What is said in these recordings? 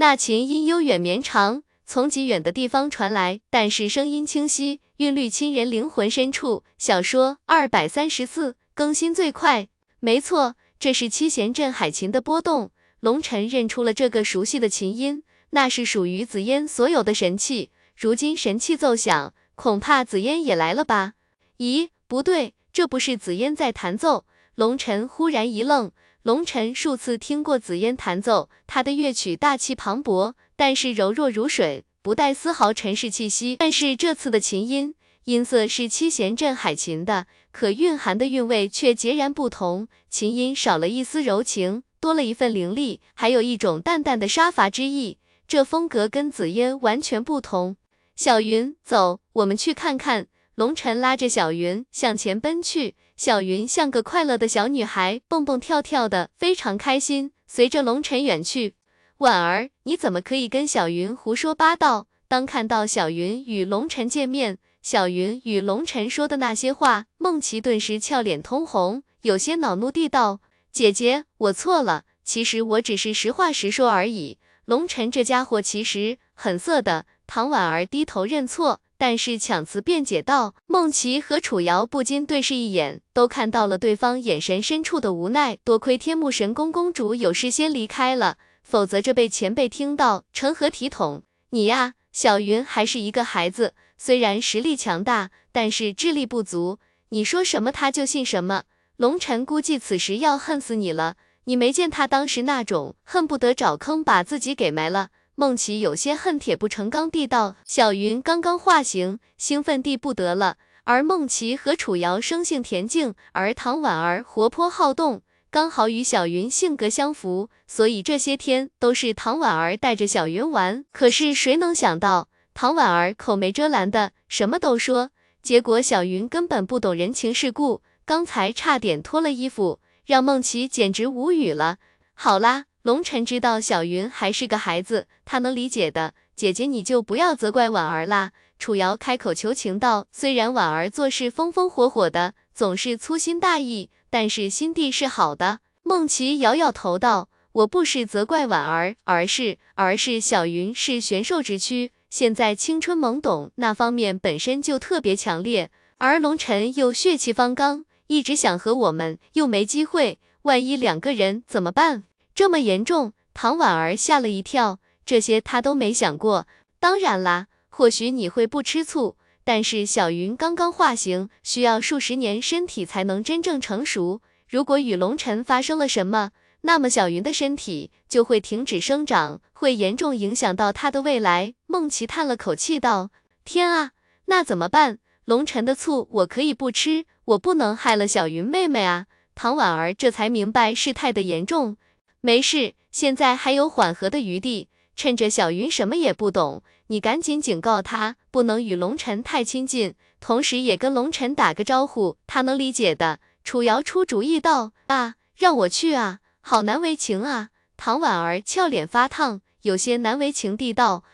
那琴音悠远绵长，从极远的地方传来，但是声音清晰，韵律沁人灵魂深处。小说二百三十四更新最快，没错，这是七弦镇海琴的波动。龙晨认出了这个熟悉的琴音，那是属于紫嫣所有的神器。如今神器奏响，恐怕紫嫣也来了吧？咦，不对，这不是紫嫣在弹奏。龙晨忽然一愣。龙晨数次听过紫嫣弹奏，她的乐曲大气磅礴，但是柔弱如水，不带丝毫尘世气息。但是这次的琴音，音色是七弦镇海琴的，可蕴含的韵味却截然不同。琴音少了一丝柔情，多了一份凌厉，还有一种淡淡的杀伐之意。这风格跟紫嫣完全不同。小云，走，我们去看看。龙晨拉着小云向前奔去。小云像个快乐的小女孩，蹦蹦跳跳的，非常开心。随着龙晨远去，婉儿，你怎么可以跟小云胡说八道？当看到小云与龙晨见面，小云与龙晨说的那些话，梦琪顿时俏脸通红，有些恼怒地道：“姐姐，我错了，其实我只是实话实说而已。龙晨这家伙其实很色的。”唐婉儿低头认错。但是抢词辩解道，孟琪和楚瑶不禁对视一眼，都看到了对方眼神深处的无奈。多亏天目神宫公主有事先离开了，否则这被前辈听到，成何体统？你呀，小云还是一个孩子，虽然实力强大，但是智力不足。你说什么他就信什么。龙晨估计此时要恨死你了，你没见他当时那种恨不得找坑把自己给埋了。孟琪有些恨铁不成钢地道：“小云刚刚化形，兴奋地不得了。而孟琪和楚瑶生性恬静，而唐婉儿活泼好动，刚好与小云性格相符，所以这些天都是唐婉儿带着小云玩。可是谁能想到，唐婉儿口没遮拦的什么都说，结果小云根本不懂人情世故，刚才差点脱了衣服，让孟琪简直无语了。好啦。”龙晨知道小云还是个孩子，他能理解的。姐姐，你就不要责怪婉儿啦。楚瑶开口求情道：“虽然婉儿做事风风火火的，总是粗心大意，但是心地是好的。”孟琪摇摇头道：“我不是责怪婉儿，而是而是小云是玄兽之躯，现在青春懵懂，那方面本身就特别强烈。而龙晨又血气方刚，一直想和我们，又没机会，万一两个人怎么办？”这么严重，唐婉儿吓了一跳，这些她都没想过。当然啦，或许你会不吃醋，但是小云刚刚化形，需要数十年身体才能真正成熟。如果与龙尘发生了什么，那么小云的身体就会停止生长，会严重影响到她的未来。梦琪叹了口气道：“天啊，那怎么办？龙尘的醋我可以不吃，我不能害了小云妹妹啊！”唐婉儿这才明白事态的严重。没事，现在还有缓和的余地。趁着小云什么也不懂，你赶紧警告他，不能与龙晨太亲近，同时也跟龙晨打个招呼，他能理解的。楚瑶出主意道：“啊，让我去啊，好难为情啊。”唐婉儿俏脸发烫，有些难为情地道：“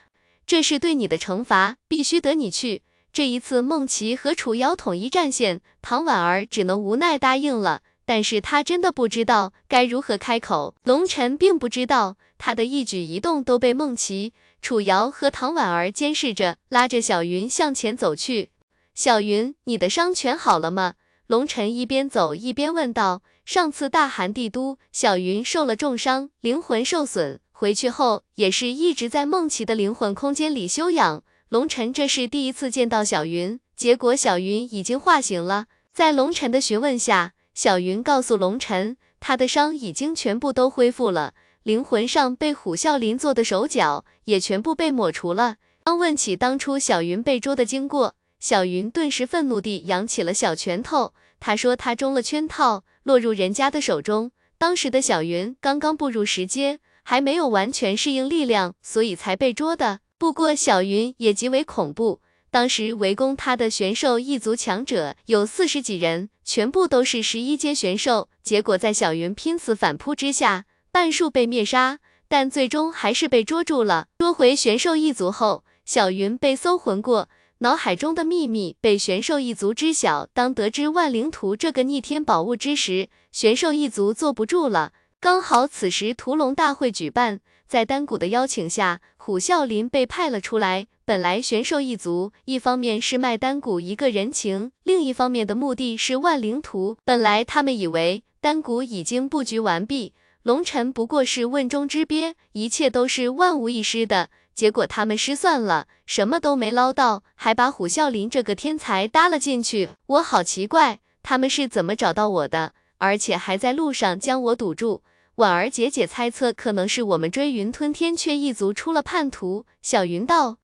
这是对你的惩罚，必须得你去。”这一次，孟琪和楚瑶统一战线，唐婉儿只能无奈答应了。但是他真的不知道该如何开口。龙晨并不知道，他的一举一动都被孟琪、楚瑶和唐婉儿监视着，拉着小云向前走去。小云，你的伤全好了吗？龙晨一边走一边问道。上次大寒帝都，小云受了重伤，灵魂受损，回去后也是一直在孟琪的灵魂空间里休养。龙晨这是第一次见到小云，结果小云已经化形了。在龙晨的询问下。小云告诉龙晨，他的伤已经全部都恢复了，灵魂上被虎啸林做的手脚也全部被抹除了。当问起当初小云被捉的经过，小云顿时愤怒地扬起了小拳头。他说他中了圈套，落入人家的手中。当时的小云刚刚步入石阶，还没有完全适应力量，所以才被捉的。不过小云也极为恐怖。当时围攻他的玄兽一族强者有四十几人，全部都是十一阶玄兽。结果在小云拼死反扑之下，半数被灭杀，但最终还是被捉住了。捉回玄兽一族后，小云被搜魂过，脑海中的秘密被玄兽一族知晓。当得知万灵图这个逆天宝物之时，玄兽一族坐不住了。刚好此时屠龙大会举办，在丹谷的邀请下，虎啸林被派了出来。本来玄兽一族，一方面是卖丹谷一个人情，另一方面的目的是万灵图。本来他们以为丹谷已经布局完毕，龙尘不过是问中之鳖，一切都是万无一失的。结果他们失算了，什么都没捞到，还把虎啸林这个天才搭了进去。我好奇怪，他们是怎么找到我的？而且还在路上将我堵住。婉儿姐姐猜测，可能是我们追云吞天阙一族出了叛徒。小云道，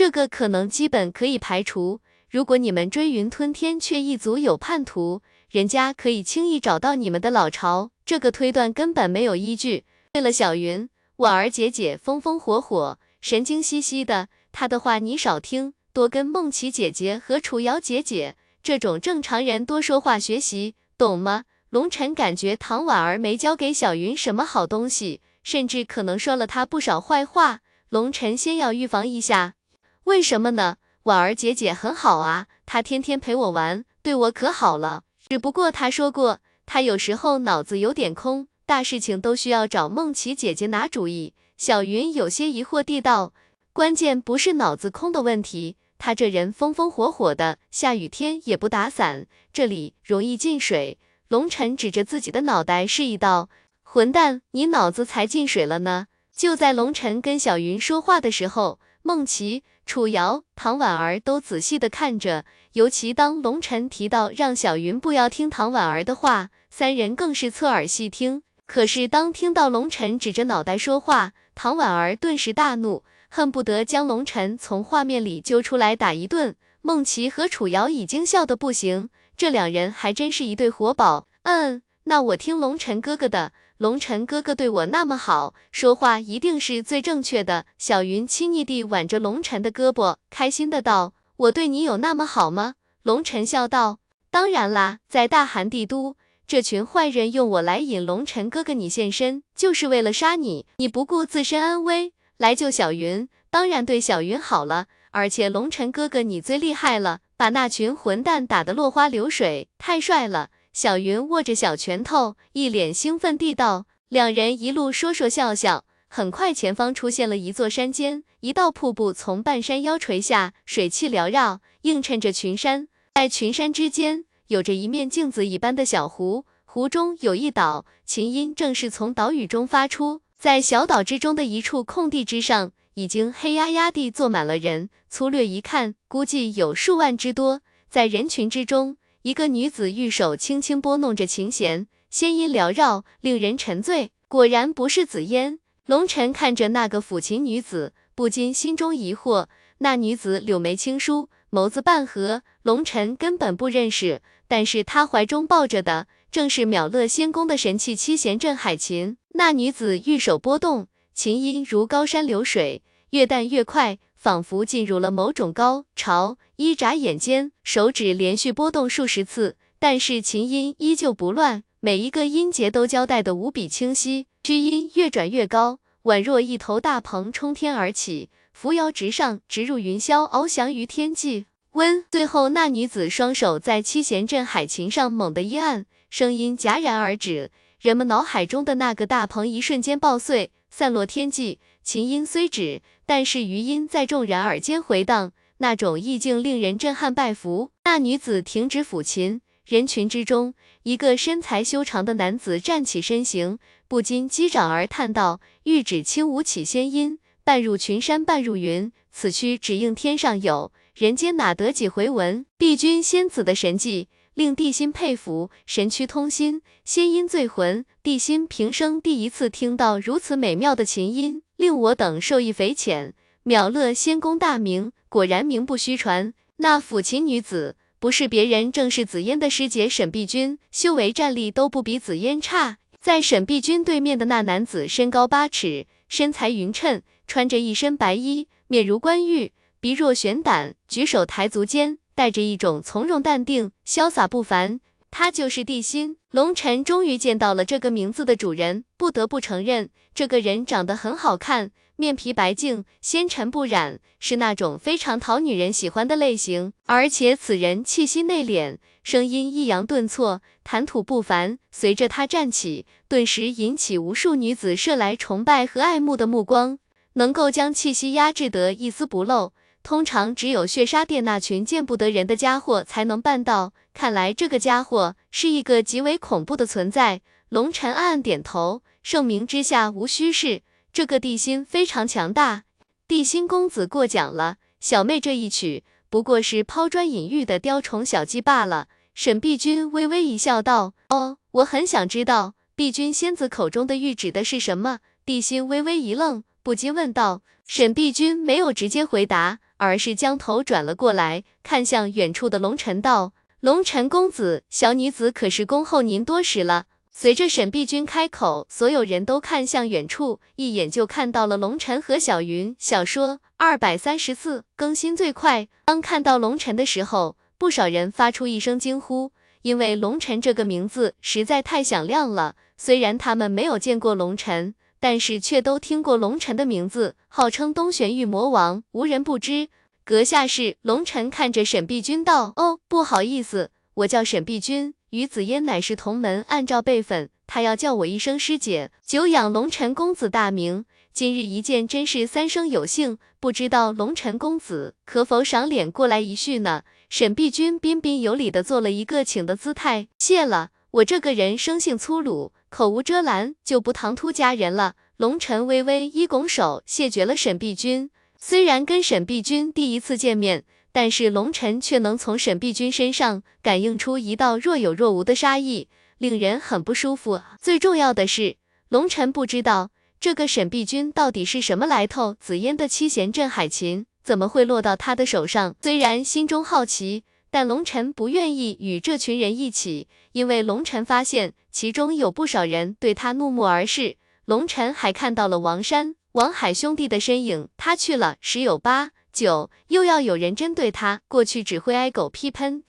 这个可能基本可以排除。如果你们追云吞天雀一族有叛徒，人家可以轻易找到你们的老巢，这个推断根本没有依据。对了，小云，婉儿姐姐风风火火，神经兮兮的，她的话你少听，多跟梦琪姐姐和楚瑶姐姐这种正常人多说话学习，懂吗？龙晨感觉唐婉儿没教给小云什么好东西，甚至可能说了她不少坏话。龙晨先要预防一下，为什么呢？婉儿姐姐很好啊，她天天陪我玩，对我可好了。只不过她说过，她有时候脑子有点空，大事情都需要找梦琪姐姐拿主意。小云有些疑惑地道：“关键不是脑子空的问题，她这人风风火火的，下雨天也不打伞，这里容易进水。”龙晨指着自己的脑袋示意道：“混蛋，你脑子才进水了呢！”就在龙晨跟小云说话的时候，梦琪、楚瑶、唐婉儿都仔细的看着。尤其当龙晨提到让小云不要听唐婉儿的话，三人更是侧耳细听。可是当听到龙晨指着脑袋说话，唐婉儿顿时大怒，恨不得将龙晨从画面里揪出来打一顿。孟琪和楚瑶已经笑得不行。这两人还真是一对活宝。嗯，那我听龙晨哥哥的。龙晨哥哥对我那么好，说话一定是最正确的。小云亲昵地挽着龙晨的胳膊，开心的道：“我对你有那么好吗？”龙晨笑道：“当然啦，在大寒帝都，这群坏人用我来引龙晨哥哥你现身，就是为了杀你。你不顾自身安危来救小云，当然对小云好了。而且龙晨哥哥你最厉害了。”把那群混蛋打得落花流水，太帅了！小云握着小拳头，一脸兴奋地道。两人一路说说笑笑，很快前方出现了一座山间，一道瀑布从半山腰垂下，水汽缭绕，映衬着群山。在群山之间，有着一面镜子一般的小湖，湖中有一岛，琴音正是从岛屿中发出。在小岛之中的一处空地之上。已经黑压压地坐满了人，粗略一看，估计有数万之多。在人群之中，一个女子玉手轻轻拨弄着琴弦，仙音缭绕，令人沉醉。果然不是紫嫣。龙尘看着那个抚琴女子，不禁心中疑惑。那女子柳眉轻舒，眸子半合，龙尘根本不认识。但是她怀中抱着的，正是秒乐仙宫的神器七弦镇海琴。那女子玉手拨动，琴音如高山流水。越淡越快，仿佛进入了某种高潮。一眨眼间，手指连续拨动数十次，但是琴音依旧不乱，每一个音节都交代的无比清晰。曲音越转越高，宛若一头大鹏冲天而起，扶摇直上，直入云霄，翱翔于天际。温，最后那女子双手在七弦镇海琴上猛地一按，声音戛然而止，人们脑海中的那个大鹏一瞬间爆碎，散落天际。琴音虽止，但是余音在众人耳间回荡，那种意境令人震撼拜服。那女子停止抚琴，人群之中，一个身材修长的男子站起身形，不禁击掌而叹道：“玉指轻舞起仙音，半入群山半入云，此曲只应天上有人间哪得几回闻？帝君仙子的神迹。”令帝心佩服，神曲通心，仙音醉魂。帝心平生第一次听到如此美妙的琴音，令我等受益匪浅。秒乐仙宫大名，果然名不虚传。那抚琴女子不是别人，正是紫嫣的师姐沈碧君，修为战力都不比紫嫣差。在沈碧君对面的那男子，身高八尺，身材匀称，穿着一身白衣，面如冠玉，鼻若悬胆，举手抬足间。带着一种从容淡定、潇洒不凡。他就是地心。龙晨终于见到了这个名字的主人，不得不承认，这个人长得很好看，面皮白净，纤尘不染，是那种非常讨女人喜欢的类型。而且此人气息内敛，声音抑扬顿挫，谈吐不凡。随着他站起，顿时引起无数女子射来崇拜和爱慕的目光。能够将气息压制得一丝不漏，通常只有血杀殿那群见不得人的家伙才能办到。看来这个家伙是一个极为恐怖的存在。龙尘暗暗点头，盛名之下无虚事，这个地心非常强大。地心公子过奖了，小妹这一曲不过是抛砖引玉的雕虫小技罢了。沈碧君微微一笑，道：“哦，我很想知道碧君仙子口中的玉指的是什么。”地心微微一愣。不禁问道：“沈碧君没有直接回答，而是将头转了过来，看向远处的龙尘道：‘龙尘公子，小女子可是恭候您多时了。’随着沈碧君开口，所有人都看向远处，一眼就看到了龙尘和小云。小说二百三十四更新最快。当看到龙尘的时候，不少人发出一声惊呼，因为龙尘这个名字实在太响亮了。虽然他们没有见过龙尘。”但是却都听过龙尘的名字，号称东玄玉魔王，无人不知。阁下是龙尘，看着沈碧君道：“哦，不好意思，我叫沈碧君，与紫嫣乃是同门。按照辈分，她要叫我一声师姐。久仰龙尘公子大名，今日一见，真是三生有幸。不知道龙尘公子可否赏脸过来一叙呢？”沈碧君彬彬有礼的做了一个请的姿态。谢了，我这个人生性粗鲁。口无遮拦，就不唐突家人了。龙尘微微一拱手，谢绝了沈碧君。虽然跟沈碧君第一次见面，但是龙尘却能从沈碧君身上感应出一道若有若无的杀意，令人很不舒服。最重要的是，龙尘不知道这个沈碧君到底是什么来头。紫嫣的七弦镇海琴怎么会落到他的手上？虽然心中好奇。但龙尘不愿意与这群人一起，因为龙尘发现其中有不少人对他怒目而视。龙尘还看到了王山、王海兄弟的身影，他去了十有八九又要有人针对他，过去只会挨狗屁喷。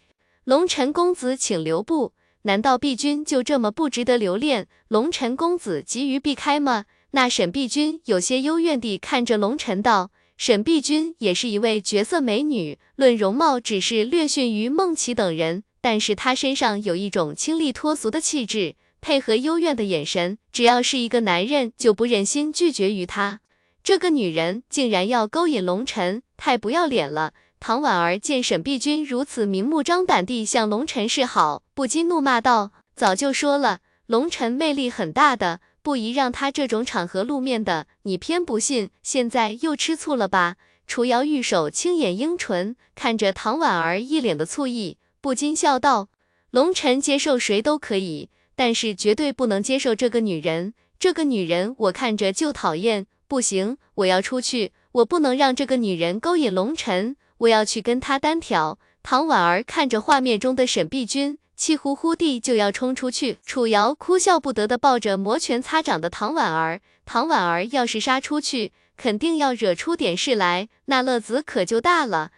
龙尘公子，请留步。难道碧君就这么不值得留恋？龙尘公子急于避开吗？那沈碧君有些幽怨地看着龙尘道。沈碧君也是一位绝色美女，论容貌只是略逊于孟琪等人，但是她身上有一种清丽脱俗的气质，配合幽怨的眼神，只要是一个男人就不忍心拒绝于她。这个女人竟然要勾引龙尘，太不要脸了！唐婉儿见沈碧君如此明目张胆地向龙尘示好，不禁怒骂道：“早就说了，龙尘魅力很大的。”不宜让他这种场合露面的，你偏不信，现在又吃醋了吧？楚瑶玉手轻掩樱唇，看着唐婉儿一脸的醋意，不禁笑道：“龙尘接受谁都可以，但是绝对不能接受这个女人。这个女人我看着就讨厌，不行，我要出去，我不能让这个女人勾引龙尘，我要去跟她单挑。”唐婉儿看着画面中的沈碧君。气呼呼地就要冲出去，楚瑶哭笑不得地抱着摩拳擦掌的唐婉儿。唐婉儿要是杀出去，肯定要惹出点事来，那乐子可就大了。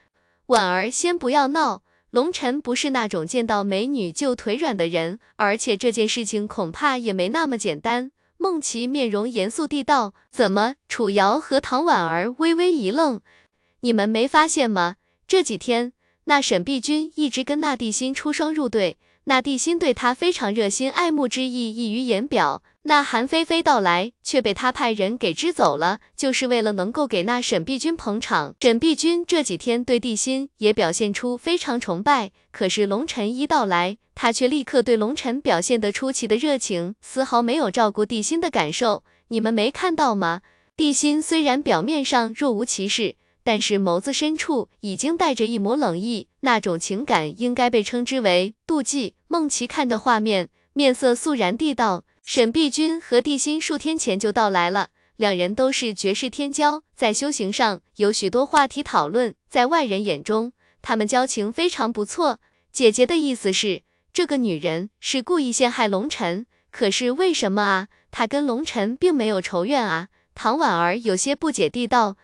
婉儿，先不要闹，龙晨不是那种见到美女就腿软的人，而且这件事情恐怕也没那么简单。孟琪面容严肃地道：“怎么？”楚瑶和唐婉儿微微一愣，你们没发现吗？这几天那沈碧君一直跟那地心出双入对。那地心对他非常热心，爱慕之意溢于言表。那韩菲菲到来，却被他派人给支走了，就是为了能够给那沈碧君捧场。沈碧君这几天对地心也表现出非常崇拜，可是龙晨一到来，他却立刻对龙晨表现得出奇的热情，丝毫没有照顾地心的感受。你们没看到吗？地心虽然表面上若无其事。但是眸子深处已经带着一抹冷意，那种情感应该被称之为妒忌。孟琪看着画面，面色肃然地道：“沈碧君和地心数天前就到来了，两人都是绝世天骄，在修行上有许多话题讨论，在外人眼中，他们交情非常不错。姐姐的意思是，这个女人是故意陷害龙尘，可是为什么啊？她跟龙尘并没有仇怨啊？”唐婉儿有些不解地道。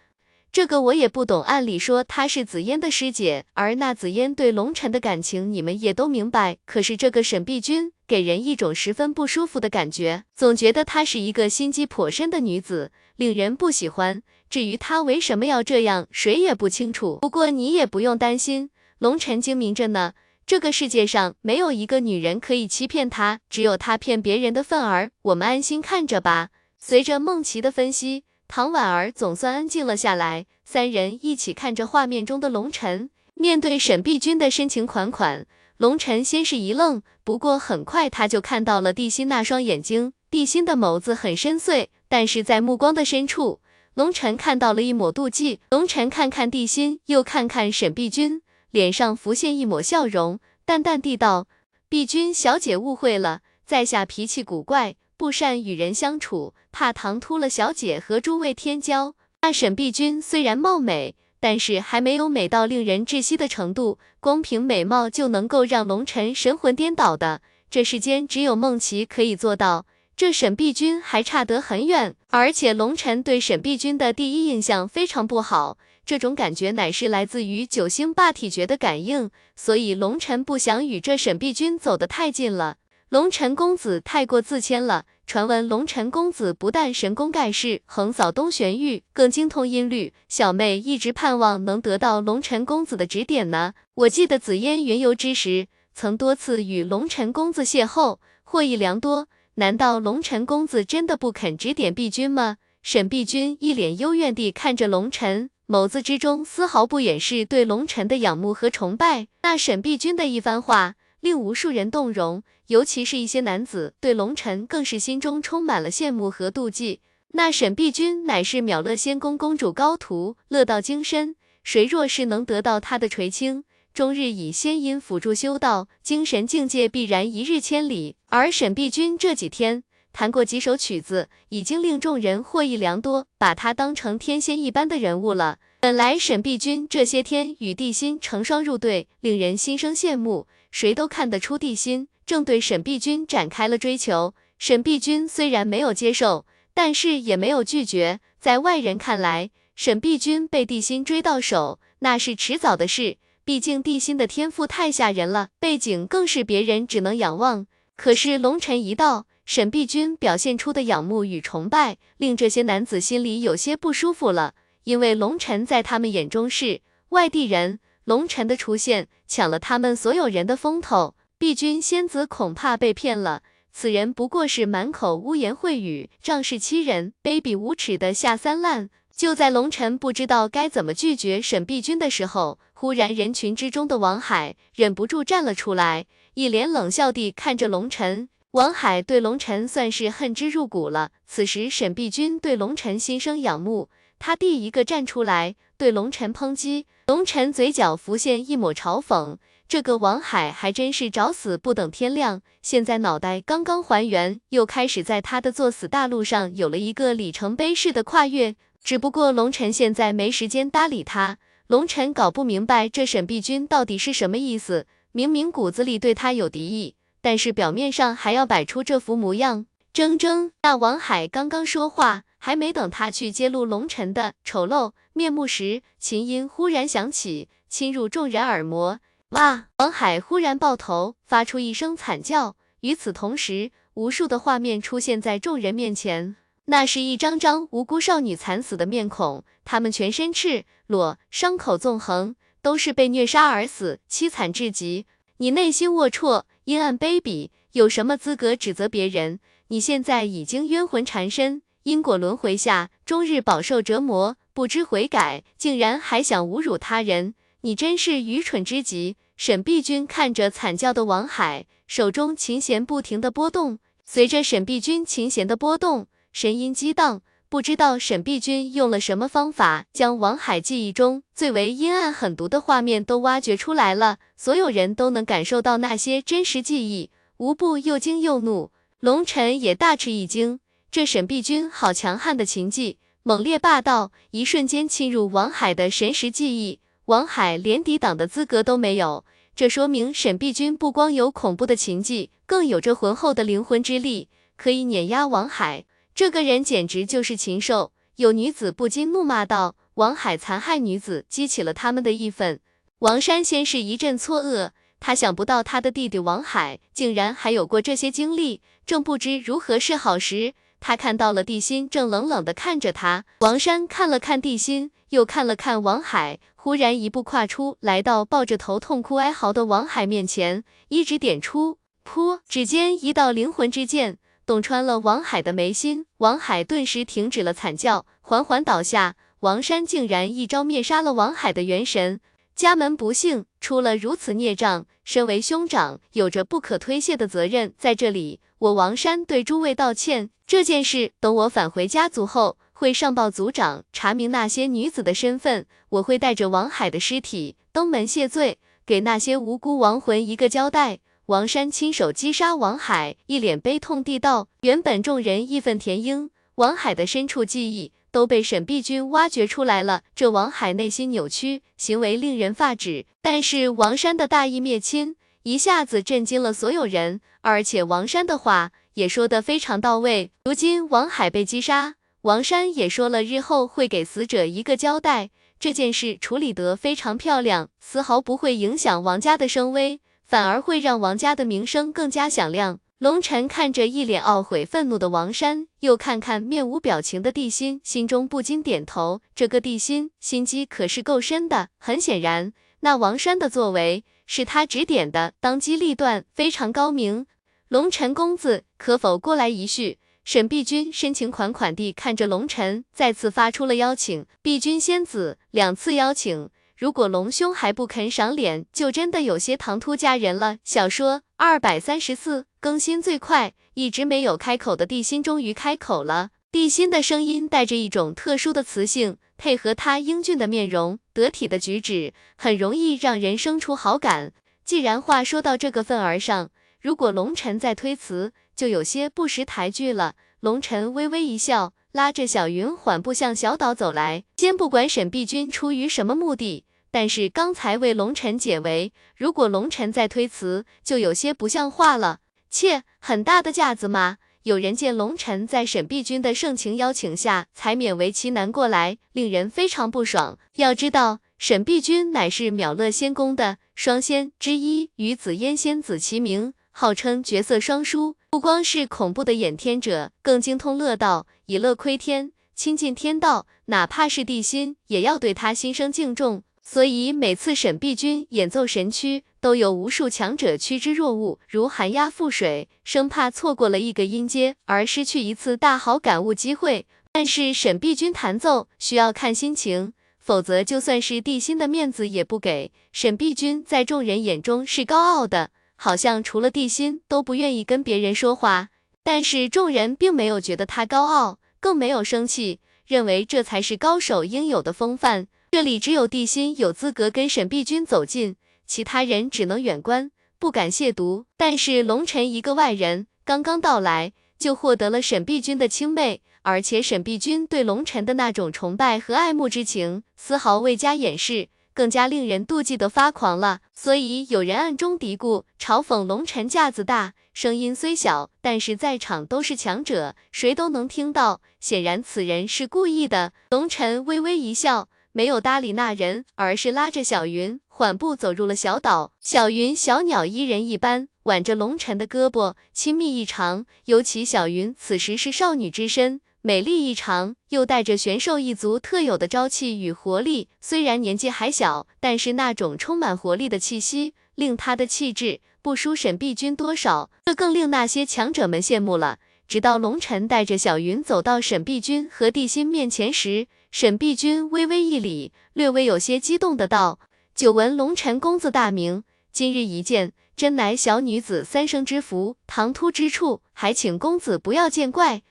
这个我也不懂。按理说她是紫嫣的师姐，而那紫嫣对龙晨的感情你们也都明白。可是这个沈碧君给人一种十分不舒服的感觉，总觉得她是一个心机颇深的女子，令人不喜欢。至于她为什么要这样，谁也不清楚。不过你也不用担心，龙晨精明着呢。这个世界上没有一个女人可以欺骗他，只有他骗别人的份儿。我们安心看着吧。随着梦琪的分析，唐婉儿总算安静了下来。三人一起看着画面中的龙晨，面对沈碧君的深情款款，龙晨先是一愣，不过很快他就看到了地心那双眼睛。地心的眸子很深邃，但是在目光的深处，龙晨看到了一抹妒忌。龙晨看看地心，又看看沈碧君。脸上浮现一抹笑容，淡淡地道：“碧君小姐误会了，在下脾气古怪，不善与人相处，怕唐突了小姐和诸位天骄。那沈碧君虽然貌美，但是还没有美到令人窒息的程度，光凭美貌就能够让龙尘神魂颠倒的，这世间只有梦琪可以做到。这沈碧君还差得很远，而且龙尘对沈碧君的第一印象非常不好。”这种感觉乃是来自于九星霸体诀的感应，所以龙尘不想与这沈碧君走得太近了。龙尘公子太过自谦了。传闻龙尘公子不但神功盖世，横扫东玄域，更精通音律。小妹一直盼望能得到龙尘公子的指点呢。我记得紫嫣云游之时，曾多次与龙尘公子邂逅，获益良多。难道龙尘公子真的不肯指点碧君吗？沈碧君一脸幽怨地看着龙尘。眸子之中丝毫不掩饰对龙尘的仰慕和崇拜。那沈碧君的一番话，令无数人动容，尤其是一些男子，对龙尘更是心中充满了羡慕和妒忌。那沈碧君乃是秒乐仙宫公主高徒，乐道精深，谁若是能得到她的垂青，终日以仙音辅助修道，精神境界必然一日千里。而沈碧君这几天。弹过几首曲子，已经令众人获益良多，把他当成天仙一般的人物了。本来沈碧君这些天与地心成双入对，令人心生羡慕，谁都看得出地心正对沈碧君展开了追求。沈碧君虽然没有接受，但是也没有拒绝。在外人看来，沈碧君被地心追到手，那是迟早的事。毕竟地心的天赋太吓人了，背景更是别人只能仰望。可是龙尘一到。沈碧君表现出的仰慕与崇拜，令这些男子心里有些不舒服了。因为龙尘在他们眼中是外地人，龙尘的出现抢了他们所有人的风头。碧君仙子恐怕被骗了，此人不过是满口污言秽语，仗势欺人，卑鄙无耻的下三滥。就在龙尘不知道该怎么拒绝沈碧君的时候，忽然人群之中的王海忍不住站了出来，一脸冷笑地看着龙尘。王海对龙尘算是恨之入骨了。此时沈碧君对龙尘心生仰慕，他第一个站出来对龙尘抨击。龙尘嘴角浮现一抹嘲讽，这个王海还真是找死不等天亮。现在脑袋刚刚还原，又开始在他的作死大路上有了一个里程碑式的跨越。只不过龙尘现在没时间搭理他。龙尘搞不明白这沈碧君到底是什么意思，明明骨子里对他有敌意。但是表面上还要摆出这副模样，铮铮。那王海刚刚说话，还没等他去揭露龙尘的丑陋面目时，琴音忽然响起，侵入众人耳膜。哇！王海忽然抱头，发出一声惨叫。与此同时，无数的画面出现在众人面前，那是一张张无辜少女惨死的面孔，她们全身赤裸，伤口纵横，都是被虐杀而死，凄惨至极。你内心龌龊。阴暗卑鄙，有什么资格指责别人？你现在已经冤魂缠身，因果轮回下，终日饱受折磨，不知悔改，竟然还想侮辱他人，你真是愚蠢之极！沈碧君看着惨叫的王海，手中琴弦不停的波动，随着沈碧君琴弦的波动，神音激荡。不知道沈碧君用了什么方法，将王海记忆中最为阴暗狠毒的画面都挖掘出来了。所有人都能感受到那些真实记忆，无不又惊又怒。龙尘也大吃一惊，这沈碧君好强悍的琴技，猛烈霸道，一瞬间侵入王海的神识记忆，王海连抵挡的资格都没有。这说明沈碧君不光有恐怖的琴技，更有着浑厚的灵魂之力，可以碾压王海。这个人简直就是禽兽！有女子不禁怒骂道：“王海残害女子，激起了他们的义愤。王山先是一阵错愕，他想不到他的弟弟王海竟然还有过这些经历，正不知如何是好时，他看到了地心正冷冷的看着他。王山看了看地心，又看了看王海，忽然一步跨出，来到抱着头痛哭哀嚎的王海面前，一指点出，噗！指尖一道灵魂之剑。洞穿了王海的眉心，王海顿时停止了惨叫，缓缓倒下。王山竟然一招灭杀了王海的元神，家门不幸出了如此孽障，身为兄长，有着不可推卸的责任。在这里，我王山对诸位道歉。这件事等我返回家族后，会上报族长，查明那些女子的身份。我会带着王海的尸体登门谢罪，给那些无辜亡魂一个交代。王山亲手击杀王海，一脸悲痛地道：“原本众人义愤填膺，王海的深处记忆都被沈碧君挖掘出来了。这王海内心扭曲，行为令人发指。但是王山的大义灭亲，一下子震惊了所有人。而且王山的话也说得非常到位。如今王海被击杀，王山也说了日后会给死者一个交代。这件事处理得非常漂亮，丝毫不会影响王家的声威。”反而会让王家的名声更加响亮。龙晨看着一脸懊悔、愤怒的王山，又看看面无表情的地心，心中不禁点头。这个地心心机可是够深的。很显然，那王山的作为是他指点的，当机立断，非常高明。龙晨公子，可否过来一叙？沈碧君深情款款地看着龙晨，再次发出了邀请。碧君仙子两次邀请。如果龙兄还不肯赏脸，就真的有些唐突佳人了。小说二百三十四更新最快，一直没有开口的地心终于开口了。地心的声音带着一种特殊的磁性，配合他英俊的面容、得体的举止，很容易让人生出好感。既然话说到这个份儿上，如果龙晨再推辞，就有些不识抬举了。龙晨微微一笑，拉着小云缓步向小岛走来。先不管沈碧君出于什么目的。但是刚才为龙尘解围，如果龙尘再推辞，就有些不像话了。切，很大的架子吗？有人见龙尘在沈碧君的盛情邀请下，才勉为其难过来，令人非常不爽。要知道，沈碧君乃是秒乐仙宫的双仙之一，与紫烟仙子齐名，号称绝色双姝。不光是恐怖的演天者，更精通乐道，以乐窥天，亲近天道，哪怕是地心，也要对他心生敬重。所以每次沈碧君演奏神曲，都有无数强者趋之若鹜，如寒鸦覆水，生怕错过了一个音阶而失去一次大好感悟机会。但是沈碧君弹奏需要看心情，否则就算是地心的面子也不给。沈碧君在众人眼中是高傲的，好像除了地心都不愿意跟别人说话。但是众人并没有觉得他高傲，更没有生气，认为这才是高手应有的风范。这里只有地心有资格跟沈碧君走近，其他人只能远观，不敢亵渎。但是龙尘一个外人，刚刚到来就获得了沈碧君的青睐，而且沈碧君对龙尘的那种崇拜和爱慕之情，丝毫未加掩饰，更加令人妒忌的发狂了。所以有人暗中嘀咕，嘲讽龙尘架子大，声音虽小，但是在场都是强者，谁都能听到。显然此人是故意的。龙尘微微一笑。没有搭理那人，而是拉着小云 缓步走入了小岛。小云小鸟依人一般，挽着龙尘的胳膊，亲密异常。尤其小云此时是少女之身，美丽异常，又带着玄兽一族特有的朝气与活力。虽然年纪还小，但是那种充满活力的气息，令她的气质不输沈碧君多少，这更令那些强者们羡慕了。直到龙尘带着小云走到沈碧君和地心面前时，沈碧君微微一礼，略微有些激动的道：“久闻龙尘公子大名，今日一见，真乃小女子三生之福。唐突之处，还请公子不要见怪。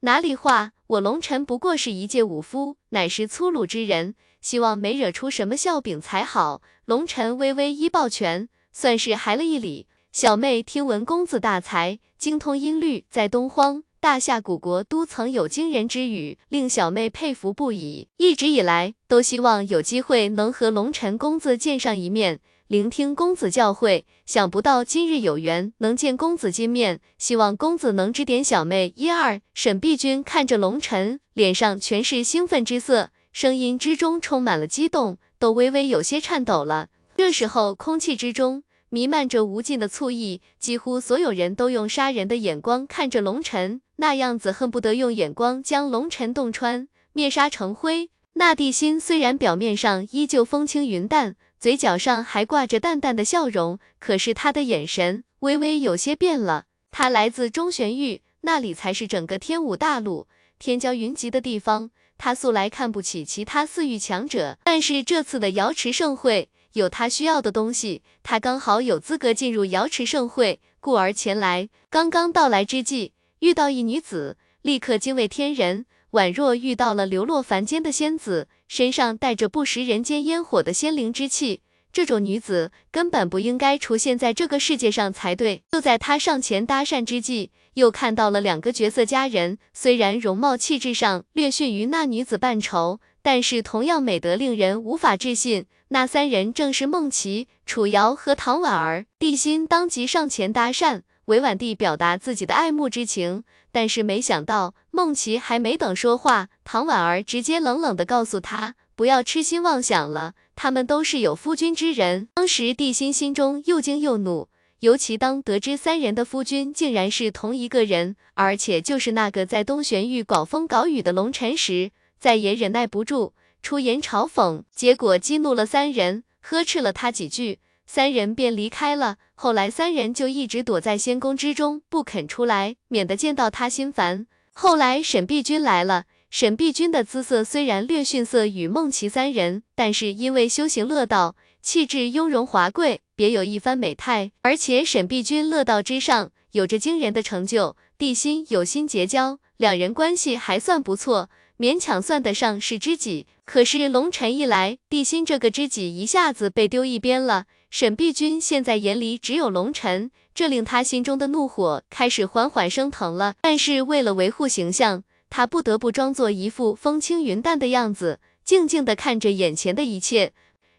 哪里话，我龙尘不过是一介武夫，乃是粗鲁之人，希望没惹出什么笑柄才好。”龙尘微微一抱拳，算是还了一礼。小妹听闻公子大才，精通音律，在东荒。大夏古国都曾有惊人之语，令小妹佩服不已。一直以来都希望有机会能和龙尘公子见上一面，聆听公子教诲。想不到今日有缘能见公子金面，希望公子能指点小妹一二。沈碧君看着龙尘，脸上全是兴奋之色。声音之中充满了激动，都微微有些颤抖了。这时候，空气之中弥漫着无尽的醋意，几乎所有人都用杀人的眼光看着龙尘，那样子恨不得用眼光将龙尘洞穿，灭杀成灰。那地心虽然表面上依旧风轻云淡，嘴角上还挂着淡淡的笑容，可是他的眼神微微有些变了。他来自中玄域，那里才是整个天武大陆天骄云集的地方。他素来看不起其他四域强者，但是这次的瑶池盛会有他需要的东西，他刚好有资格进入瑶池盛会，故而前来。刚刚到来之际，遇到一女子，立刻惊为天人，宛若遇到了流落凡间的仙子，身上带着不食人间烟火的仙灵之气。这种女子根本不应该出现在这个世界上才对。就在他上前搭讪之际，又看到了两个绝色佳人，虽然容貌气质上略逊于那女子半筹，但是同样美得令人无法置信。那三人正是孟琪、楚瑶和唐婉儿。地心当即上前搭讪，委婉地表达自己的爱慕之情。但是没想到，孟琪还没等说话，唐婉儿直接冷冷地告诉他，不要痴心妄想了。他们都是有夫君之人，当时地心心中又惊又怒，尤其当得知三人的夫君竟然是同一个人，而且就是那个在东玄域搞风搞雨的龙尘时，再也忍耐不住，出言嘲讽，结果激怒了三人，呵斥了他几句，三人便离开了。后来三人就一直躲在仙宫之中，不肯出来，免得见到他心烦。后来沈碧君来了。沈碧君的姿色虽然略逊色于孟琪三人，但是因为修行乐道，气质雍容华贵，别有一番美态。而且沈碧君乐道之上，有着惊人的成就。地心有心结交，两人关系还算不错，勉强算得上是知己。可是龙尘一来，地心这个知己一下子被丢一边了。沈碧君现在眼里只有龙尘，这令他心中的怒火开始缓缓升腾了。但是为了维护形象，他不得不装作一副风轻云淡的样子，静静地看着眼前的一切，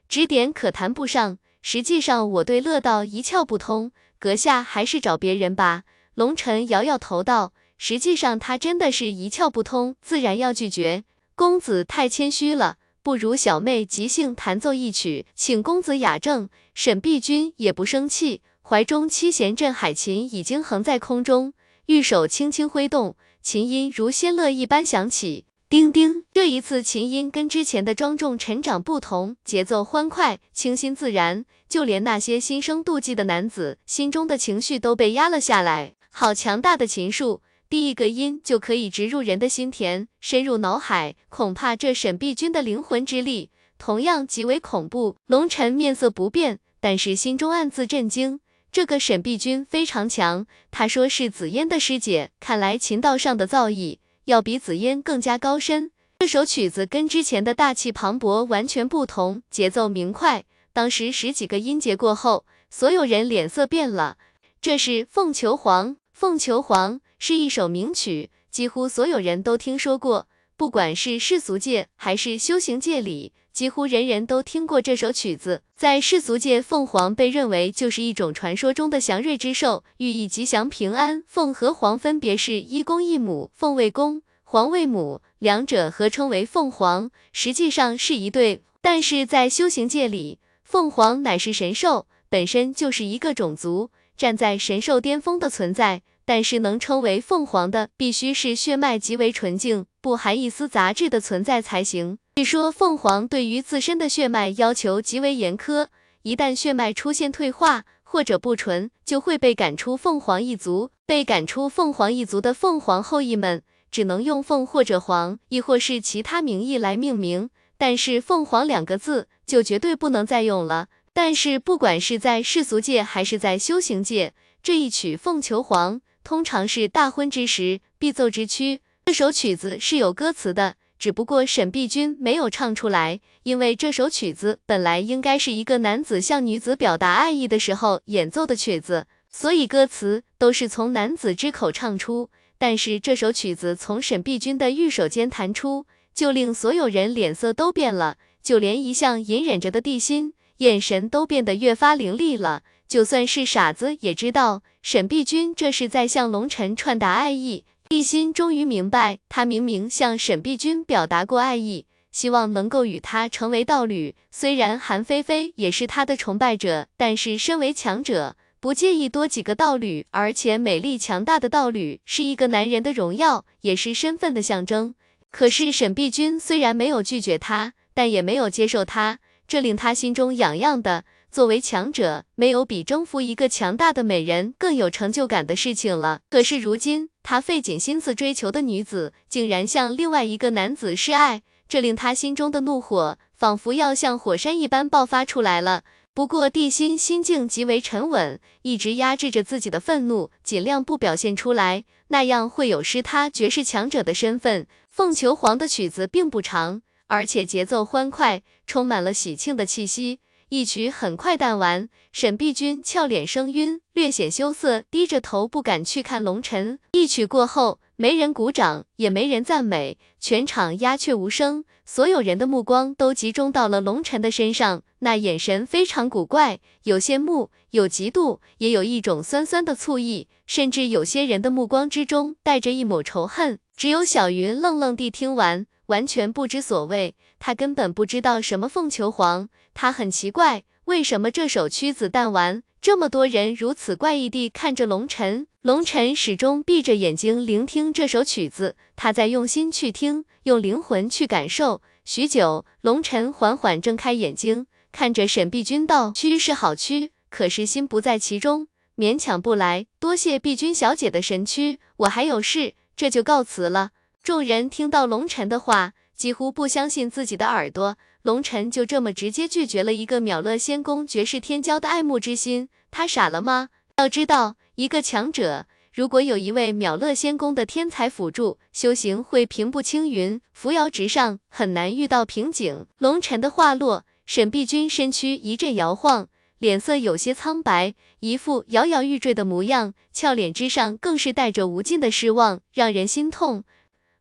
指点可谈不上。实际上我对乐道一窍不通，阁下还是找别人吧。龙尘摇摇头道，实际上他真的是一窍不通，自然要拒绝。公子太谦虚了，不如小妹即兴弹奏一曲，请公子雅正。沈碧君也不生气，怀中七弦镇海琴已经横在空中，玉手轻轻挥动。琴音如仙乐一般响起，叮叮。这一次琴音跟之前的庄重成长不同，节奏欢快，清新自然，就连那些心生妒忌的男子心中的情绪都被压了下来。好强大的琴术，第一个音就可以植入人的心田，深入脑海。恐怕这沈碧君的灵魂之力同样极为恐怖。龙尘面色不变，但是心中暗自震惊。这个沈碧君非常强，他说是紫嫣的师姐，看来琴道上的造诣要比紫嫣更加高深。这首曲子跟之前的大气磅礴完全不同，节奏明快。当时十几个音节过后，所有人脸色变了。这是《凤求凰》，《凤求凰》是一首名曲，几乎所有人都听说过，不管是世俗界还是修行界里。几乎人人都听过这首曲子，在世俗界，凤凰被认为就是一种传说中的祥瑞之兽，寓意吉祥平安。凤和凰分别是一公一母，凤为公，凰为母，两者合称为凤凰，实际上是一对。但是在修行界里，凤凰乃是神兽，本身就是一个种族，站在神兽巅峰的存在。但是能称为凤凰的，必须是血脉极为纯净，不含一丝杂质的存在才行。据说凤凰对于自身的血脉要求极为严苛，一旦血脉出现退化或者不纯，就会被赶出凤凰一族。被赶出凤凰一族的凤凰后裔们，只能用凤或者凰，亦或是其他名义来命名，但是凤凰两个字就绝对不能再用了。但是不管是在世俗界还是在修行界，这一曲《凤求凰》。通常是大婚之时必奏之曲。这首曲子是有歌词的，只不过沈碧君没有唱出来，因为这首曲子本来应该是一个男子向女子表达爱意的时候演奏的曲子，所以歌词都是从男子之口唱出。但是这首曲子从沈碧君的玉手间弹出，就令所有人脸色都变了，就连一向隐忍着的地心，眼神都变得越发凌厉了。就算是傻子也知道，沈碧君这是在向龙尘传达爱意。一心终于明白，他明明向沈碧君表达过爱意，希望能够与他成为道侣。虽然韩菲菲也是他的崇拜者，但是身为强者，不介意多几个道侣，而且美丽强大的道侣是一个男人的荣耀，也是身份的象征。可是沈碧君虽然没有拒绝他，但也没有接受他，这令他心中痒痒的。作为强者，没有比征服一个强大的美人更有成就感的事情了。可是如今，他费尽心思追求的女子，竟然向另外一个男子示爱，这令他心中的怒火仿佛要像火山一般爆发出来了。不过地心心境极为沉稳，一直压制着自己的愤怒，尽量不表现出来，那样会有失他绝世强者的身份。凤求凰的曲子并不长，而且节奏欢快，充满了喜庆的气息。一曲很快弹完，沈碧君俏脸生晕，略显羞涩，低着头不敢去看龙晨。一曲过后，没人鼓掌，也没人赞美，全场鸦雀无声，所有人的目光都集中到了龙晨的身上，那眼神非常古怪，有羡慕，有嫉妒，也有一种酸酸的醋意，甚至有些人的目光之中带着一抹仇恨。只有小云愣愣地听完。完全不知所谓，他根本不知道什么凤求凰，他很奇怪，为什么这首曲子弹完，这么多人如此怪异地看着龙晨，龙晨始终闭着眼睛聆听这首曲子，他在用心去听，用灵魂去感受。许久，龙晨缓缓睁开眼睛，看着沈碧君道：“曲是好曲，可是心不在其中，勉强不来。多谢碧君小姐的神曲，我还有事，这就告辞了。”众人听到龙晨的话，几乎不相信自己的耳朵。龙晨就这么直接拒绝了一个秒乐仙宫绝世天骄的爱慕之心，他傻了吗？要知道，一个强者如果有一位秒乐仙宫的天才辅助，修行会平步青云，扶摇直上，很难遇到瓶颈。龙晨的话落，沈碧君身躯一阵摇晃，脸色有些苍白，一副摇摇欲坠的模样，俏脸之上更是带着无尽的失望，让人心痛。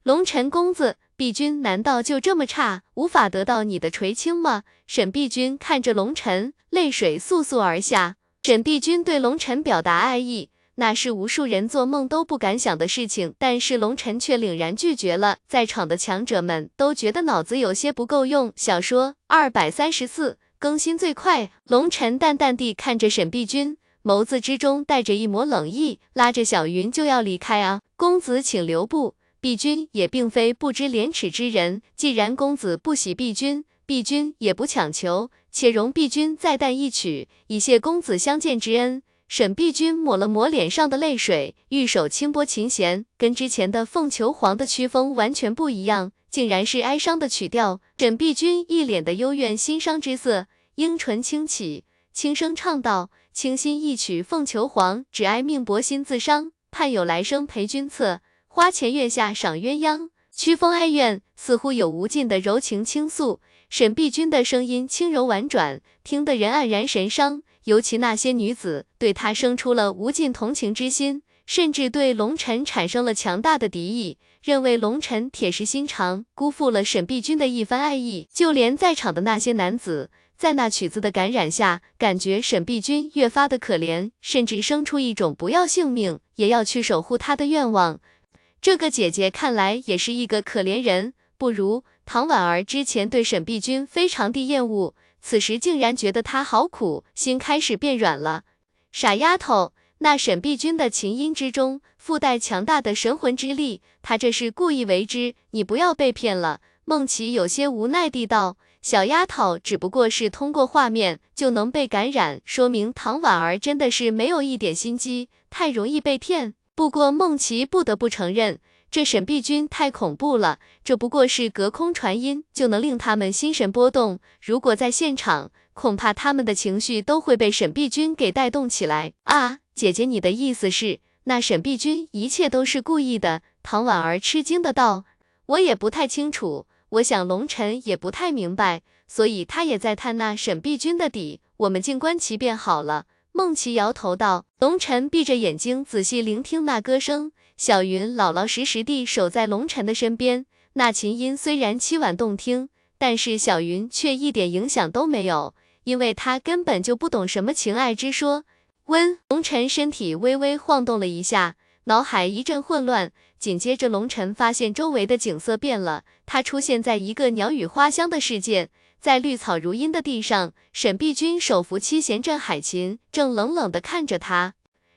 龙尘公子，碧君难道就这么差，无法得到你的垂青吗？沈碧君看着龙尘，泪水簌簌而下。沈碧君对龙尘表达爱意，那是无数人做梦都不敢想的事情，但是龙尘却凛然拒绝了。在场的强者们都觉得脑子有些不够用。小说二百三十四更新最快。龙尘淡淡地看着沈碧君，眸子之中带着一抹冷意，拉着小云就要离开啊，公子请留步。碧君也并非不知廉耻之人，既然公子不喜碧君，碧君也不强求，且容碧君再弹一曲，以谢公子相见之恩。沈碧君抹了抹脸上的泪水，玉手轻拨琴弦，跟之前的凤求凰的曲风完全不一样，竟然是哀伤的曲调。沈碧君一脸的幽怨心伤之色，樱唇轻启，轻声唱道：“倾心一曲凤求凰，只哀命薄心自伤，盼有来生陪君侧。”花前月下赏鸳鸯，曲风哀怨，似乎有无尽的柔情倾诉。沈碧君的声音轻柔婉转，听得人黯然神伤。尤其那些女子对她生出了无尽同情之心，甚至对龙尘产生了强大的敌意，认为龙尘铁石心肠，辜负了沈碧君的一番爱意。就连在场的那些男子，在那曲子的感染下，感觉沈碧君越发的可怜，甚至生出一种不要性命也要去守护她的愿望。这个姐姐看来也是一个可怜人，不如唐婉儿之前对沈碧君非常的厌恶，此时竟然觉得她好苦，心开始变软了。傻丫头，那沈碧君的琴音之中附带强大的神魂之力，她这是故意为之，你不要被骗了。梦琪有些无奈地道，小丫头只不过是通过画面就能被感染，说明唐婉儿真的是没有一点心机，太容易被骗。不过孟琪不得不承认，这沈碧君太恐怖了。这不过是隔空传音就能令他们心神波动，如果在现场，恐怕他们的情绪都会被沈碧君给带动起来。啊，姐姐，你的意思是，那沈碧君一切都是故意的？唐婉儿吃惊的道。我也不太清楚，我想龙尘也不太明白，所以他也在探那沈碧君的底。我们静观其变好了。孟琪摇头道：“龙晨闭着眼睛仔细聆听那歌声，小云老老实实地守在龙晨的身边。那琴音虽然凄婉动听，但是小云却一点影响都没有，因为她根本就不懂什么情爱之说。”温龙晨身体微微晃动了一下，脑海一阵混乱。紧接着，龙晨发现周围的景色变了，他出现在一个鸟语花香的世界，在绿草如茵的地上，沈碧君手扶七弦镇海琴，正冷冷地看着他。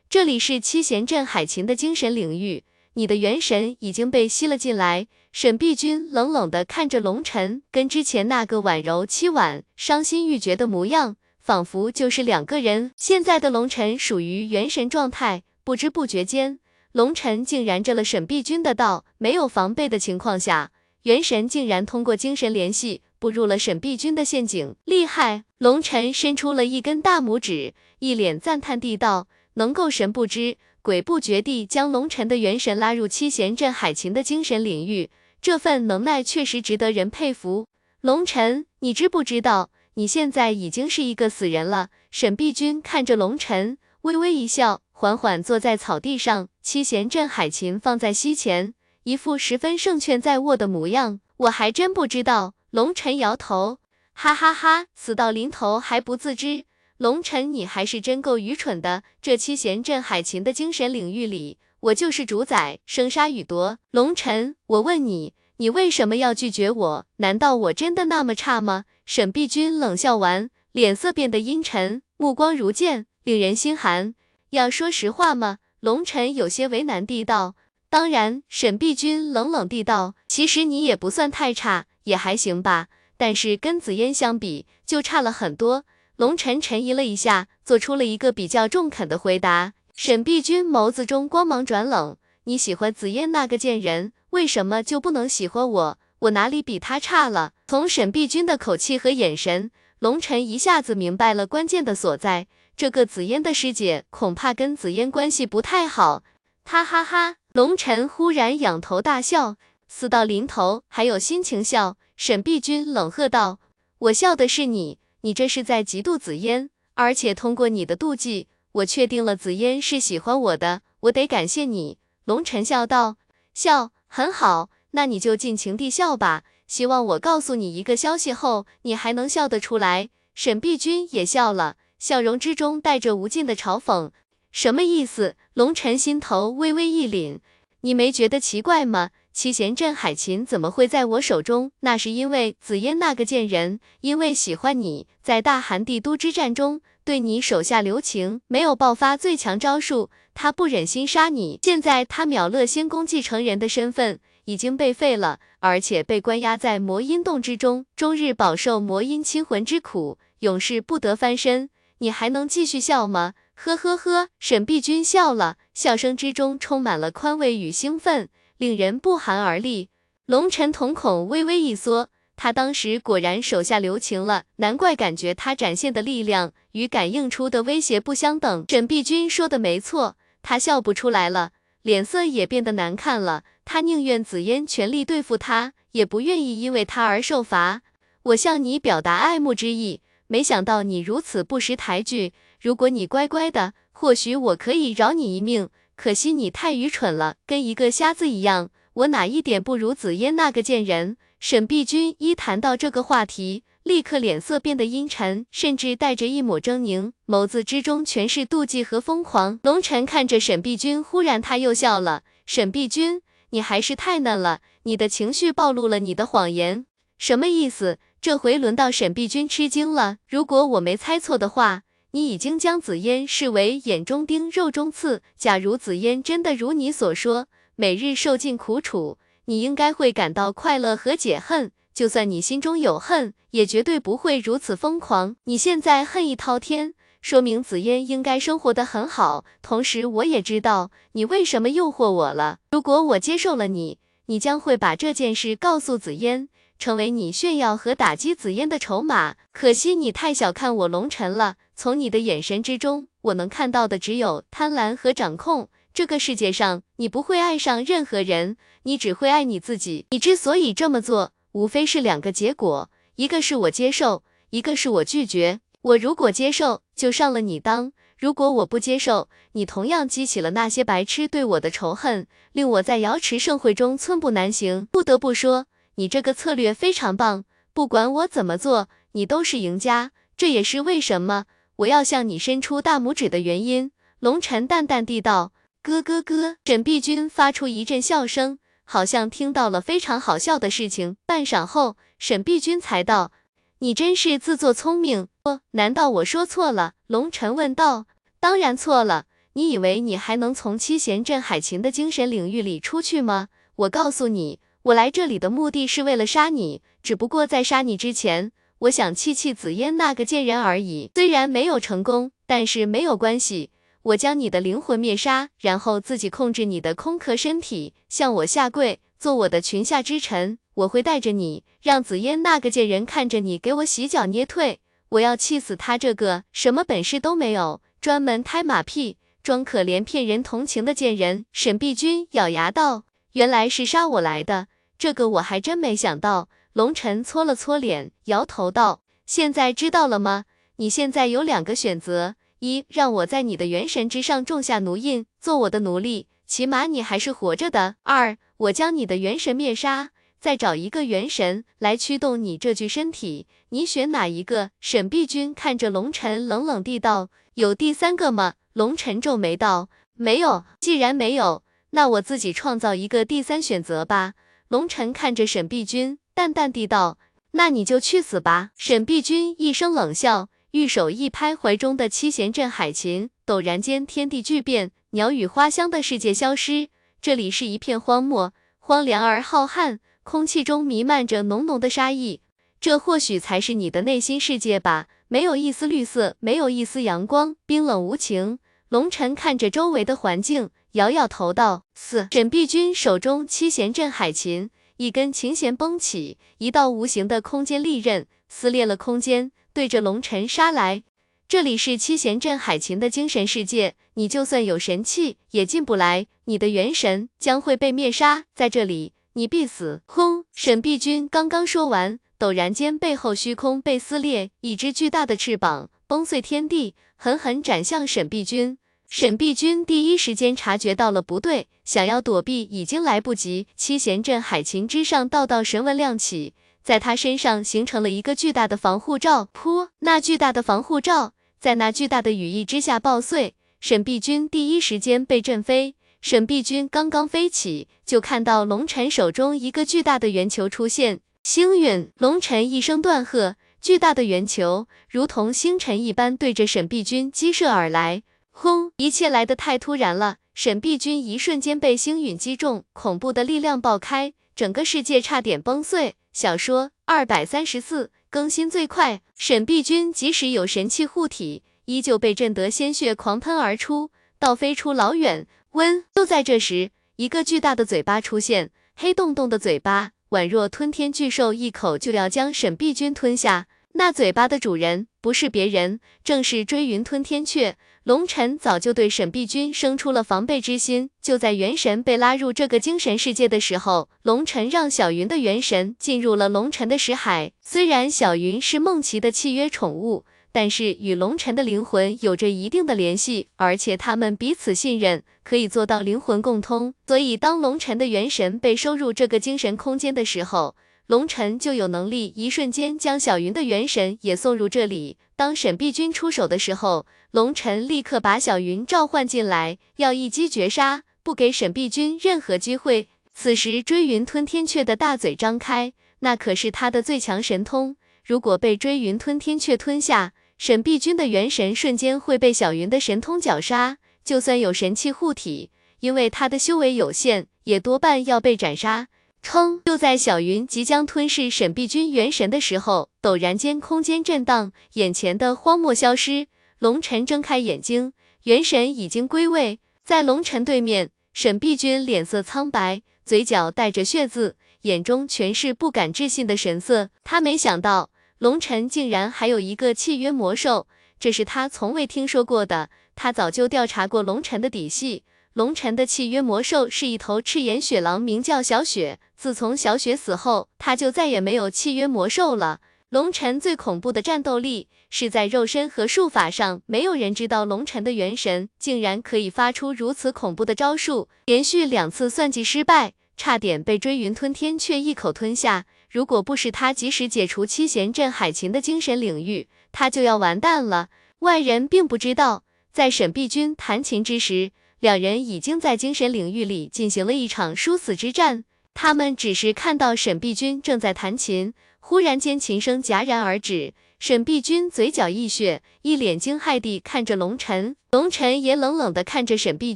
这里是七弦镇海琴的精神领域，你的元神已经被吸了进来。沈碧君冷冷地看着龙晨，跟之前那个婉柔凄婉、伤心欲绝的模样，仿佛就是两个人。现在的龙晨属于元神状态，不知不觉间，龙晨竟然着了沈碧君的道。没有防备的情况下，元神竟然通过精神联系，步入了沈碧君的陷阱。厉害！龙晨伸出了一根大拇指，一脸赞叹地道。能够神不知鬼不觉地将龙尘的元神拉入七弦镇海琴的精神领域，这份能耐确实值得人佩服。龙尘，你知不知道，你现在已经是一个死人了？沈碧君看着龙尘，微微一笑，缓缓坐在草地上，七弦镇海琴放在膝前，一副十分胜券在握的模样。我还真不知道。龙尘摇头，哈哈哈，死到临头还不自知。龙尘，你还是真够愚蠢的。这七弦镇海琴的精神领域里，我就是主宰，生杀予夺。龙尘，我问你，你为什么要拒绝我？难道我真的那么差吗？沈碧君冷笑完，脸色变得阴沉，目光如剑，令人心寒。要说实话吗？龙尘有些为难地道。当然。沈碧君冷冷地道。其实你也不算太差，也还行吧。但是跟紫嫣相比，就差了很多。龙晨沉疑了一下，做出了一个比较中肯的回答。沈碧君眸子中光芒转冷，你喜欢紫嫣那个贱人，为什么就不能喜欢我？我哪里比她差了？从沈碧君的口气和眼神，龙晨一下子明白了关键的所在。这个紫嫣的师姐恐怕跟紫嫣关系不太好。哈哈哈！龙晨忽然仰头大笑，死到临头还有心情笑。沈碧君冷喝道：“我笑的是你。”你这是在嫉妒紫嫣，而且通过你的妒忌，我确定了紫嫣是喜欢我的，我得感谢你。龙晨笑道，笑很好，那你就尽情地笑吧。希望我告诉你一个消息后，你还能笑得出来。沈碧君也笑了，笑容之中带着无尽的嘲讽。什么意思？龙晨心头微微一凛，你没觉得奇怪吗？七弦镇海琴怎么会在我手中？那是因为紫嫣那个贱人，因为喜欢你，在大韩帝都之战中对你手下留情，没有爆发最强招数，他不忍心杀你。现在他秒乐仙宫继承人的身份已经被废了，而且被关押在魔音洞之中，终日饱受魔音侵魂之苦，永世不得翻身。你还能继续笑吗？呵呵呵，沈碧君笑了，笑声之中充满了宽慰与兴奋。令人不寒而栗，龙晨瞳孔微微一缩，他当时果然手下留情了，难怪感觉他展现的力量与感应出的威胁不相等。沈碧君说的没错，他笑不出来了，脸色也变得难看了。他宁愿紫嫣全力对付他，也不愿意因为他而受罚。我向你表达爱慕之意，没想到你如此不识抬举。如果你乖乖的，或许我可以饶你一命。可惜你太愚蠢了，跟一个瞎子一样。我哪一点不如紫嫣那个贱人？沈碧君一谈到这个话题，立刻脸色变得阴沉，甚至带着一抹狰狞，眸子之中全是妒忌和疯狂。龙晨看着沈碧君，忽然他又笑了。沈碧君，你还是太嫩了，你的情绪暴露了你的谎言，什么意思？这回轮到沈碧君吃惊了。如果我没猜错的话。你已经将紫嫣视为眼中钉、肉中刺。假如紫嫣真的如你所说，每日受尽苦楚，你应该会感到快乐和解恨。就算你心中有恨，也绝对不会如此疯狂。你现在恨意滔天，说明紫嫣应该生活得很好。同时，我也知道你为什么诱惑我了。如果我接受了你，你将会把这件事告诉紫嫣。成为你炫耀和打击紫嫣的筹码，可惜你太小看我龙尘了。从你的眼神之中，我能看到的只有贪婪和掌控。这个世界上，你不会爱上任何人，你只会爱你自己。你之所以这么做，无非是两个结果，一个是我接受，一个是我拒绝。我如果接受，就上了你当；如果我不接受，你同样激起了那些白痴对我的仇恨，令我在瑶池盛会中寸步难行。不得不说。你这个策略非常棒，不管我怎么做，你都是赢家。这也是为什么我要向你伸出大拇指的原因。龙晨淡淡地道：“咯咯咯，沈碧君发出一阵笑声，好像听到了非常好笑的事情。半晌后，沈碧君才道：“你真是自作聪明。”哦，难道我说错了？龙晨问道。当然错了，你以为你还能从七贤镇海琴的精神领域里出去吗？我告诉你，我来这里的目的是为了杀你，只不过在杀你之前，我想气气紫嫣那个贱人而已。虽然没有成功，但是没有关系。我将你的灵魂灭杀，然后自己控制你的空壳身体，向我下跪，做我的裙下之臣。我会带着你，让紫嫣那个贱人看着你给我洗脚捏腿。我要气死他这个什么本事都没有，专门拍马屁、装可怜骗人同情的贱人。沈碧君咬牙道：“原来是杀我来的，这个我还真没想到。”龙晨搓了搓脸，摇头道：“现在知道了吗？你现在有两个选择。”一让我在你的元神之上种下奴印，做我的奴隶，起码你还是活着的。二，我将你的元神灭杀，再找一个元神来驱动你这具身体，你选哪一个？沈碧君看着龙尘，冷冷地道：“有第三个吗？”龙尘皱眉道：“没有。既然没有，那我自己创造一个第三选择吧。”龙尘看着沈碧君，淡淡地道：“那你就去死吧。”沈碧君一声冷笑。玉手一拍，怀中的七弦镇海琴，陡然间天地巨变，鸟语花香的世界消失，这里是一片荒漠，荒凉而浩瀚，空气中弥漫着浓浓的杀意。这或许才是你的内心世界吧，没有一丝绿色，没有一丝阳光，冰冷无情。龙尘看着周围的环境，摇摇头道：“四。”沈碧君手中七弦镇海琴，一根琴弦绷起，一道无形的空间利刃撕裂了空间。对着龙尘杀来，这里是七贤镇海琴的精神世界，你就算有神器也进不来，你的元神将会被灭杀，在这里你必死。轰！沈碧君刚刚说完，陡然间背后虚空被撕裂，一只巨大的翅膀崩碎天地，狠狠斩向沈碧君。沈碧君第一时间察觉到了不对，想要躲避已经来不及。七贤镇海琴之上道道神纹亮起。在他身上形成了一个巨大的防护罩，噗！那巨大的防护罩在那巨大的羽翼之下爆碎，沈碧君第一时间被震飞。沈碧君刚刚飞起，就看到龙尘手中一个巨大的圆球出现。星陨！龙尘一声断喝，巨大的圆球如同星辰一般对着沈碧君击射而来。轰！一切来得太突然了，沈碧君一瞬间被星陨击中，恐怖的力量爆开，整个世界差点崩碎。小说二百三十四更新最快，沈碧君即使有神器护体，依旧被震得鲜血狂喷而出，倒飞出老远。温，就在这时，一个巨大的嘴巴出现，黑洞洞的嘴巴，宛若吞天巨兽，一口就要将沈碧君吞下。那嘴巴的主人不是别人，正是追云吞天雀。龙尘早就对沈碧君生出了防备之心，就在元神被拉入这个精神世界的时候，龙尘让小云的元神进入了龙尘的识海。虽然小云是梦琪的契约宠物，但是与龙尘的灵魂有着一定的联系，而且他们彼此信任，可以做到灵魂共通。所以当龙尘的元神被收入这个精神空间的时候，龙尘就有能力一瞬间将小云的元神也送入这里。当沈碧君出手的时候，龙尘立刻把小云召唤进来，要一击绝杀，不给沈碧君任何机会。此时追云吞天雀的大嘴张开，那可是他的最强神通。如果被追云吞天雀吞下，沈碧君的元神瞬间会被小云的神通绞杀。就算有神器护体，因为他的修为有限，也多半要被斩杀。称！就在小云即将吞噬沈碧君元神的时候，陡然间空间震荡，眼前的荒漠消失。龙尘睁开眼睛，元神已经归位。在龙尘对面，沈碧君脸色苍白，嘴角带着血渍，眼中全是不敢置信的神色。他没想到龙尘竟然还有一个契约魔兽，这是他从未听说过的。他早就调查过龙尘的底细。龙尘的契约魔兽是一头赤眼雪狼，名叫小雪。自从小雪死后，他就再也没有契约魔兽了。龙尘最恐怖的战斗力是在肉身和术法上，没有人知道龙尘的元神竟然可以发出如此恐怖的招数。连续两次算计失败，差点被追云吞天却一口吞下。如果不是他及时解除七贤镇海琴的精神领域，他就要完蛋了。外人并不知道，在沈碧君弹琴之时。两人已经在精神领域里进行了一场殊死之战。他们只是看到沈碧君正在弹琴，忽然间琴声戛然而止。沈碧君嘴角溢血，一脸惊骇地看着龙晨，龙晨也冷冷地看着沈碧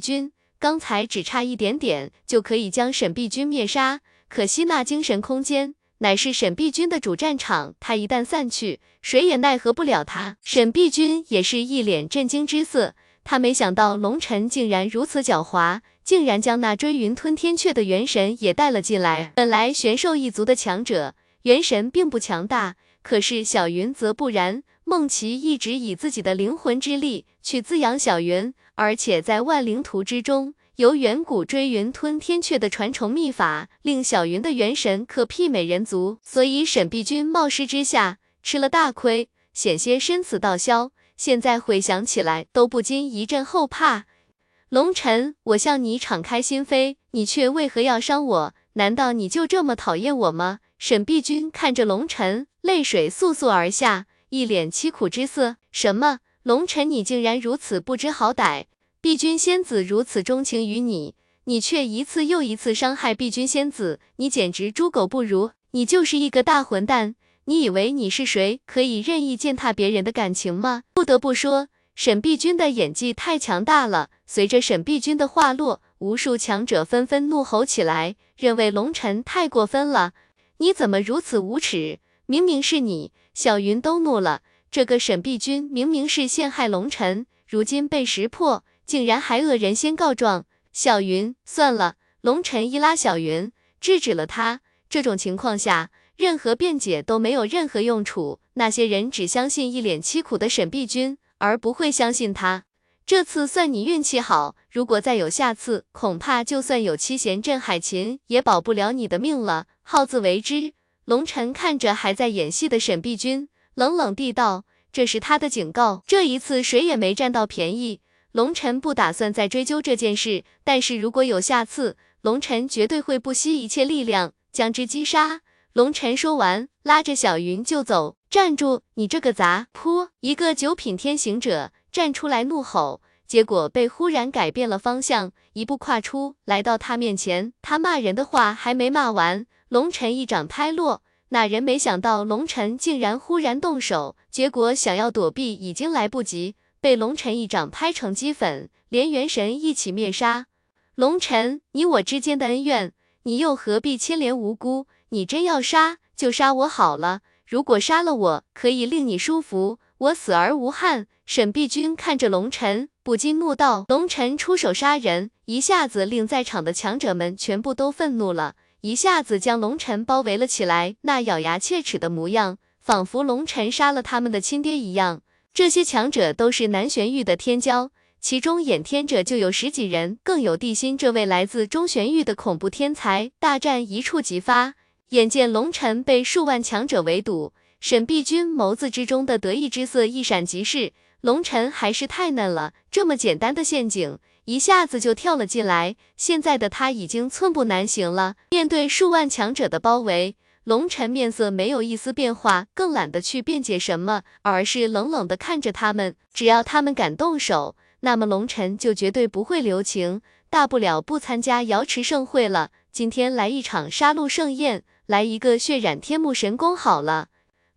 君。刚才只差一点点就可以将沈碧君灭杀，可惜那精神空间乃是沈碧君的主战场，他一旦散去，谁也奈何不了他。沈碧君也是一脸震惊之色，他没想到龙晨竟然如此狡猾。竟然将那追云吞天阙的元神也带了进来。本来玄兽一族的强者，元神并不强大，可是小云则不然。梦琪一直以自己的灵魂之力去滋养小云，而且在万灵图之中由远古追云吞天阙的传承秘法，令小云的元神可媲美人族。所以沈碧君冒失之下吃了大亏，险些身死道消。现在回想起来，都不禁一阵后怕。龙尘，我向你敞开心扉，你却为何要伤我？难道你就这么讨厌我吗？沈碧君看着龙尘，泪水簌簌而下，一脸凄苦之色。什么？龙尘，你竟然如此不知好歹！碧君仙子如此钟情于你，你却一次又一次伤害碧君仙子，你简直猪狗不如！你就是一个大混蛋！你以为你是谁，可以任意践踏别人的感情吗？不得不说。沈碧君的演技太强大了。随着沈碧君的话落，无数强者纷纷怒吼起来，认为龙尘太过分了。你怎么如此无耻？明明是你！小云都怒了。这个沈碧君明明是陷害龙尘，如今被识破，竟然还恶人先告状。小云，算了。龙尘一拉小云，制止了他。这种情况下，任何辩解都没有任何用处。那些人只相信一脸凄苦的沈碧君。而不会相信他。这次算你运气好，如果再有下次，恐怕就算有七贤镇海琴，也保不了你的命了。好自为之。龙尘看着还在演戏的沈碧君，冷冷地道：“这是他的警告。这一次谁也没占到便宜。龙尘不打算再追究这件事，但是如果有下次，龙尘绝对会不惜一切力量将之击杀。”龙尘说完，拉着小云就走。站住！你这个杂！噗！一个九品天行者站出来怒吼，结果被忽然改变了方向，一步跨出，来到他面前。他骂人的话还没骂完，龙尘一掌拍落。那人没想到龙尘竟然忽然动手，结果想要躲避已经来不及，被龙尘一掌拍成齑粉，连元神一起灭杀。龙尘，你我之间的恩怨，你又何必牵连无辜？你真要杀就杀我好了。如果杀了我，可以令你舒服，我死而无憾。沈碧君看着龙尘，不禁怒道：“龙尘出手杀人，一下子令在场的强者们全部都愤怒了，一下子将龙尘包围了起来。那咬牙切齿的模样，仿佛龙尘杀了他们的亲爹一样。这些强者都是南玄域的天骄，其中演天者就有十几人，更有地心这位来自中玄域的恐怖天才。大战一触即发。”眼见龙尘被数万强者围堵，沈碧君眸子之中的得意之色一闪即逝。龙尘还是太嫩了，这么简单的陷阱，一下子就跳了进来。现在的他已经寸步难行了。面对数万强者的包围，龙尘面色没有一丝变化，更懒得去辩解什么，而是冷冷的看着他们。只要他们敢动手，那么龙尘就绝对不会留情，大不了不参加瑶池盛会了。今天来一场杀戮盛宴。来一个血染天幕神功好了，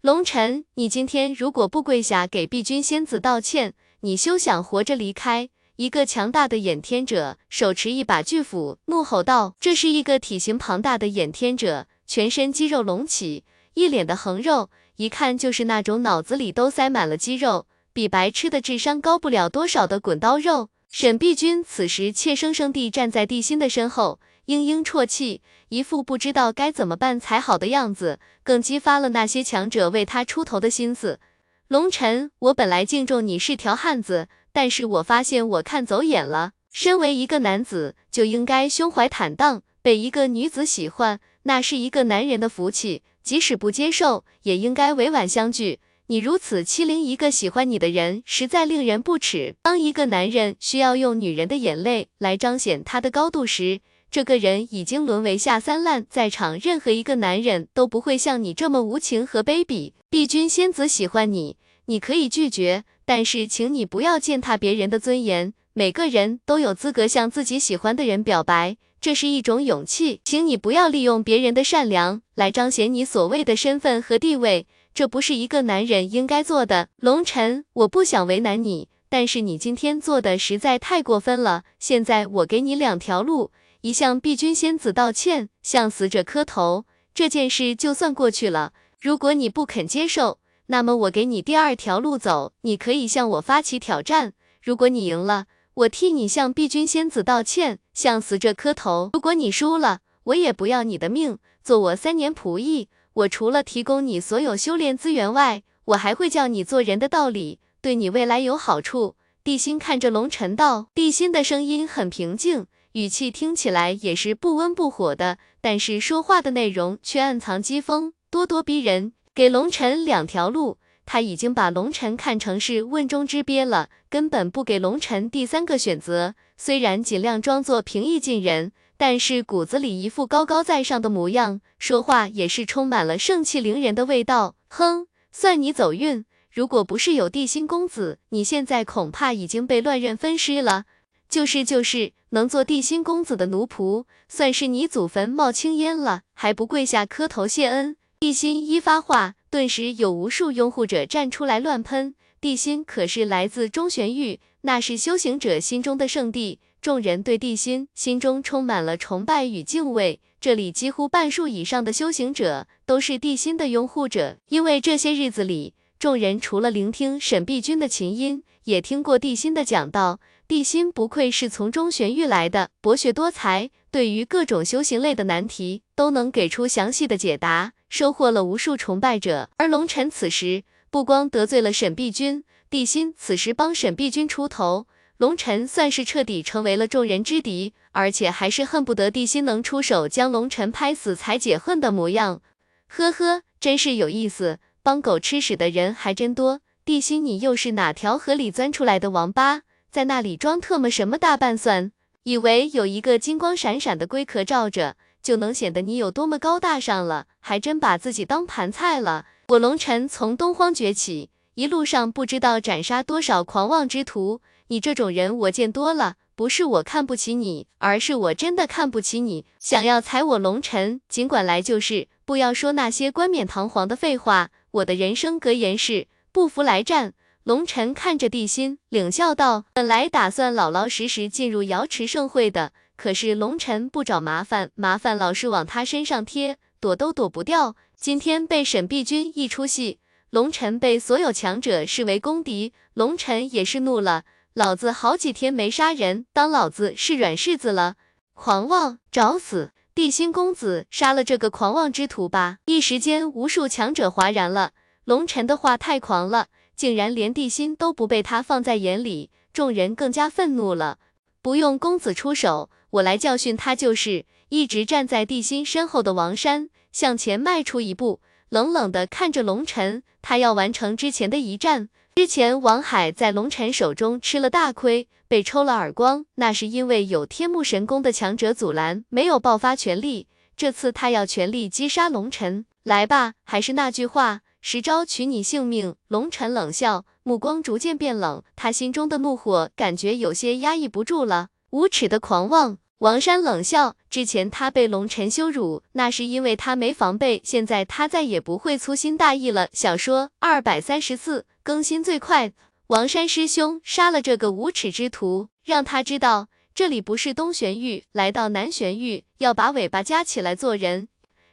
龙尘，你今天如果不跪下给碧君仙子道歉，你休想活着离开。一个强大的演天者手持一把巨斧，怒吼道：“这是一个体型庞大的演天者，全身肌肉隆起，一脸的横肉，一看就是那种脑子里都塞满了肌肉，比白痴的智商高不了多少的滚刀肉。”沈碧君此时怯生生地站在地心的身后。嘤嘤啜泣，一副不知道该怎么办才好的样子，更激发了那些强者为他出头的心思。龙尘，我本来敬重你是条汉子，但是我发现我看走眼了。身为一个男子，就应该胸怀坦荡，被一个女子喜欢，那是一个男人的福气。即使不接受，也应该委婉相拒。你如此欺凌一个喜欢你的人，实在令人不齿。当一个男人需要用女人的眼泪来彰显他的高度时，这个人已经沦为下三滥，在场任何一个男人都不会像你这么无情和卑鄙。碧君仙子喜欢你，你可以拒绝，但是请你不要践踏别人的尊严。每个人都有资格向自己喜欢的人表白，这是一种勇气。请你不要利用别人的善良来彰显你所谓的身份和地位，这不是一个男人应该做的。龙晨，我不想为难你，但是你今天做的实在太过分了。现在我给你两条路，一向碧君仙子道歉，向死者磕头，这件事就算过去了。如果你不肯接受，那么我给你第二条路走，你可以向我发起挑战。如果你赢了，我替你向碧君仙子道歉，向死者磕头。如果你输了，我也不要你的命，做我三年仆役。我除了提供你所有修炼资源外，我还会教你做人的道理，对你未来有好处。地心看着龙尘道，地心的声音很平静，语气听起来也是不温不火的，但是说话的内容却暗藏讥讽，咄咄逼人。给龙尘两条路，他已经把龙尘看成是瓮中之鳖了，根本不给龙尘第三个选择。虽然尽量装作平易近人，但是骨子里一副高高在上的模样，说话也是充满了盛气凌人的味道。哼，算你走运，如果不是有地心公子，你现在恐怕已经被乱刃分尸了。就是就是，能做地心公子的奴仆，算是你祖坟冒青烟了，还不跪下磕头谢恩？地心一发话，顿时有无数拥护者站出来乱喷。地心可是来自中玄域，那是修行者心中的圣地，众人对地心心中充满了崇拜与敬畏。这里几乎半数以上的修行者都是地心的拥护者，因为这些日子里，众人除了聆听沈碧君的琴音，也听过地心的讲道。地心不愧是从中玄域来的，博学多才，对于各种修行类的难题都能给出详细的解答。收获了无数崇拜者，而龙尘此时不光得罪了沈碧君，地心此时帮沈碧君出头，龙尘算是彻底成为了众人之敌，而且还是恨不得地心能出手将龙尘拍死才解恨的模样。呵呵，真是有意思，帮狗吃屎的人还真多。地心，你又是哪条河里钻出来的王八，在那里装特么什么大半蒜？以为有一个金光闪闪的龟壳罩着？就能显得你有多么高大上了，还真把自己当盘菜了。我龙尘从东荒崛起，一路上不知道斩杀多少狂妄之徒，你这种人我见多了，不是我看不起你，而是我真的看不起你。想要踩我龙尘，尽管来就是，不要说那些冠冕堂皇的废话。我的人生格言是，不服来战。龙尘看着地心，冷笑道：“本来打算老老实实进入瑶池盛会的。”可是龙尘不找麻烦，麻烦老是往他身上贴，躲都躲不掉。今天被沈碧君一出戏，龙尘被所有强者视为公敌，龙尘也是怒了。老子好几天没杀人，当老子是软柿子了？狂妄，找死！地心公子，杀了这个狂妄之徒吧！一时间，无数强者哗然了。龙尘的话太狂了，竟然连地心都不被他放在眼里，众人更加愤怒了。不用公子出手。我来教训他就是。一直站在地心身后的王山向前迈出一步，冷冷的看着龙尘。他要完成之前的一战。之前王海在龙尘手中吃了大亏，被抽了耳光，那是因为有天目神功的强者阻拦，没有爆发全力。这次他要全力击杀龙尘。来吧，还是那句话，十招取你性命。龙尘冷笑，目光逐渐变冷，他心中的怒火感觉有些压抑不住了。无耻的狂妄，王山冷笑。之前他被龙尘羞辱，那是因为他没防备，现在他再也不会粗心大意了。小说二百三十四更新最快，王山师兄杀了这个无耻之徒，让他知道这里不是东玄域，来到南玄域要把尾巴夹起来做人。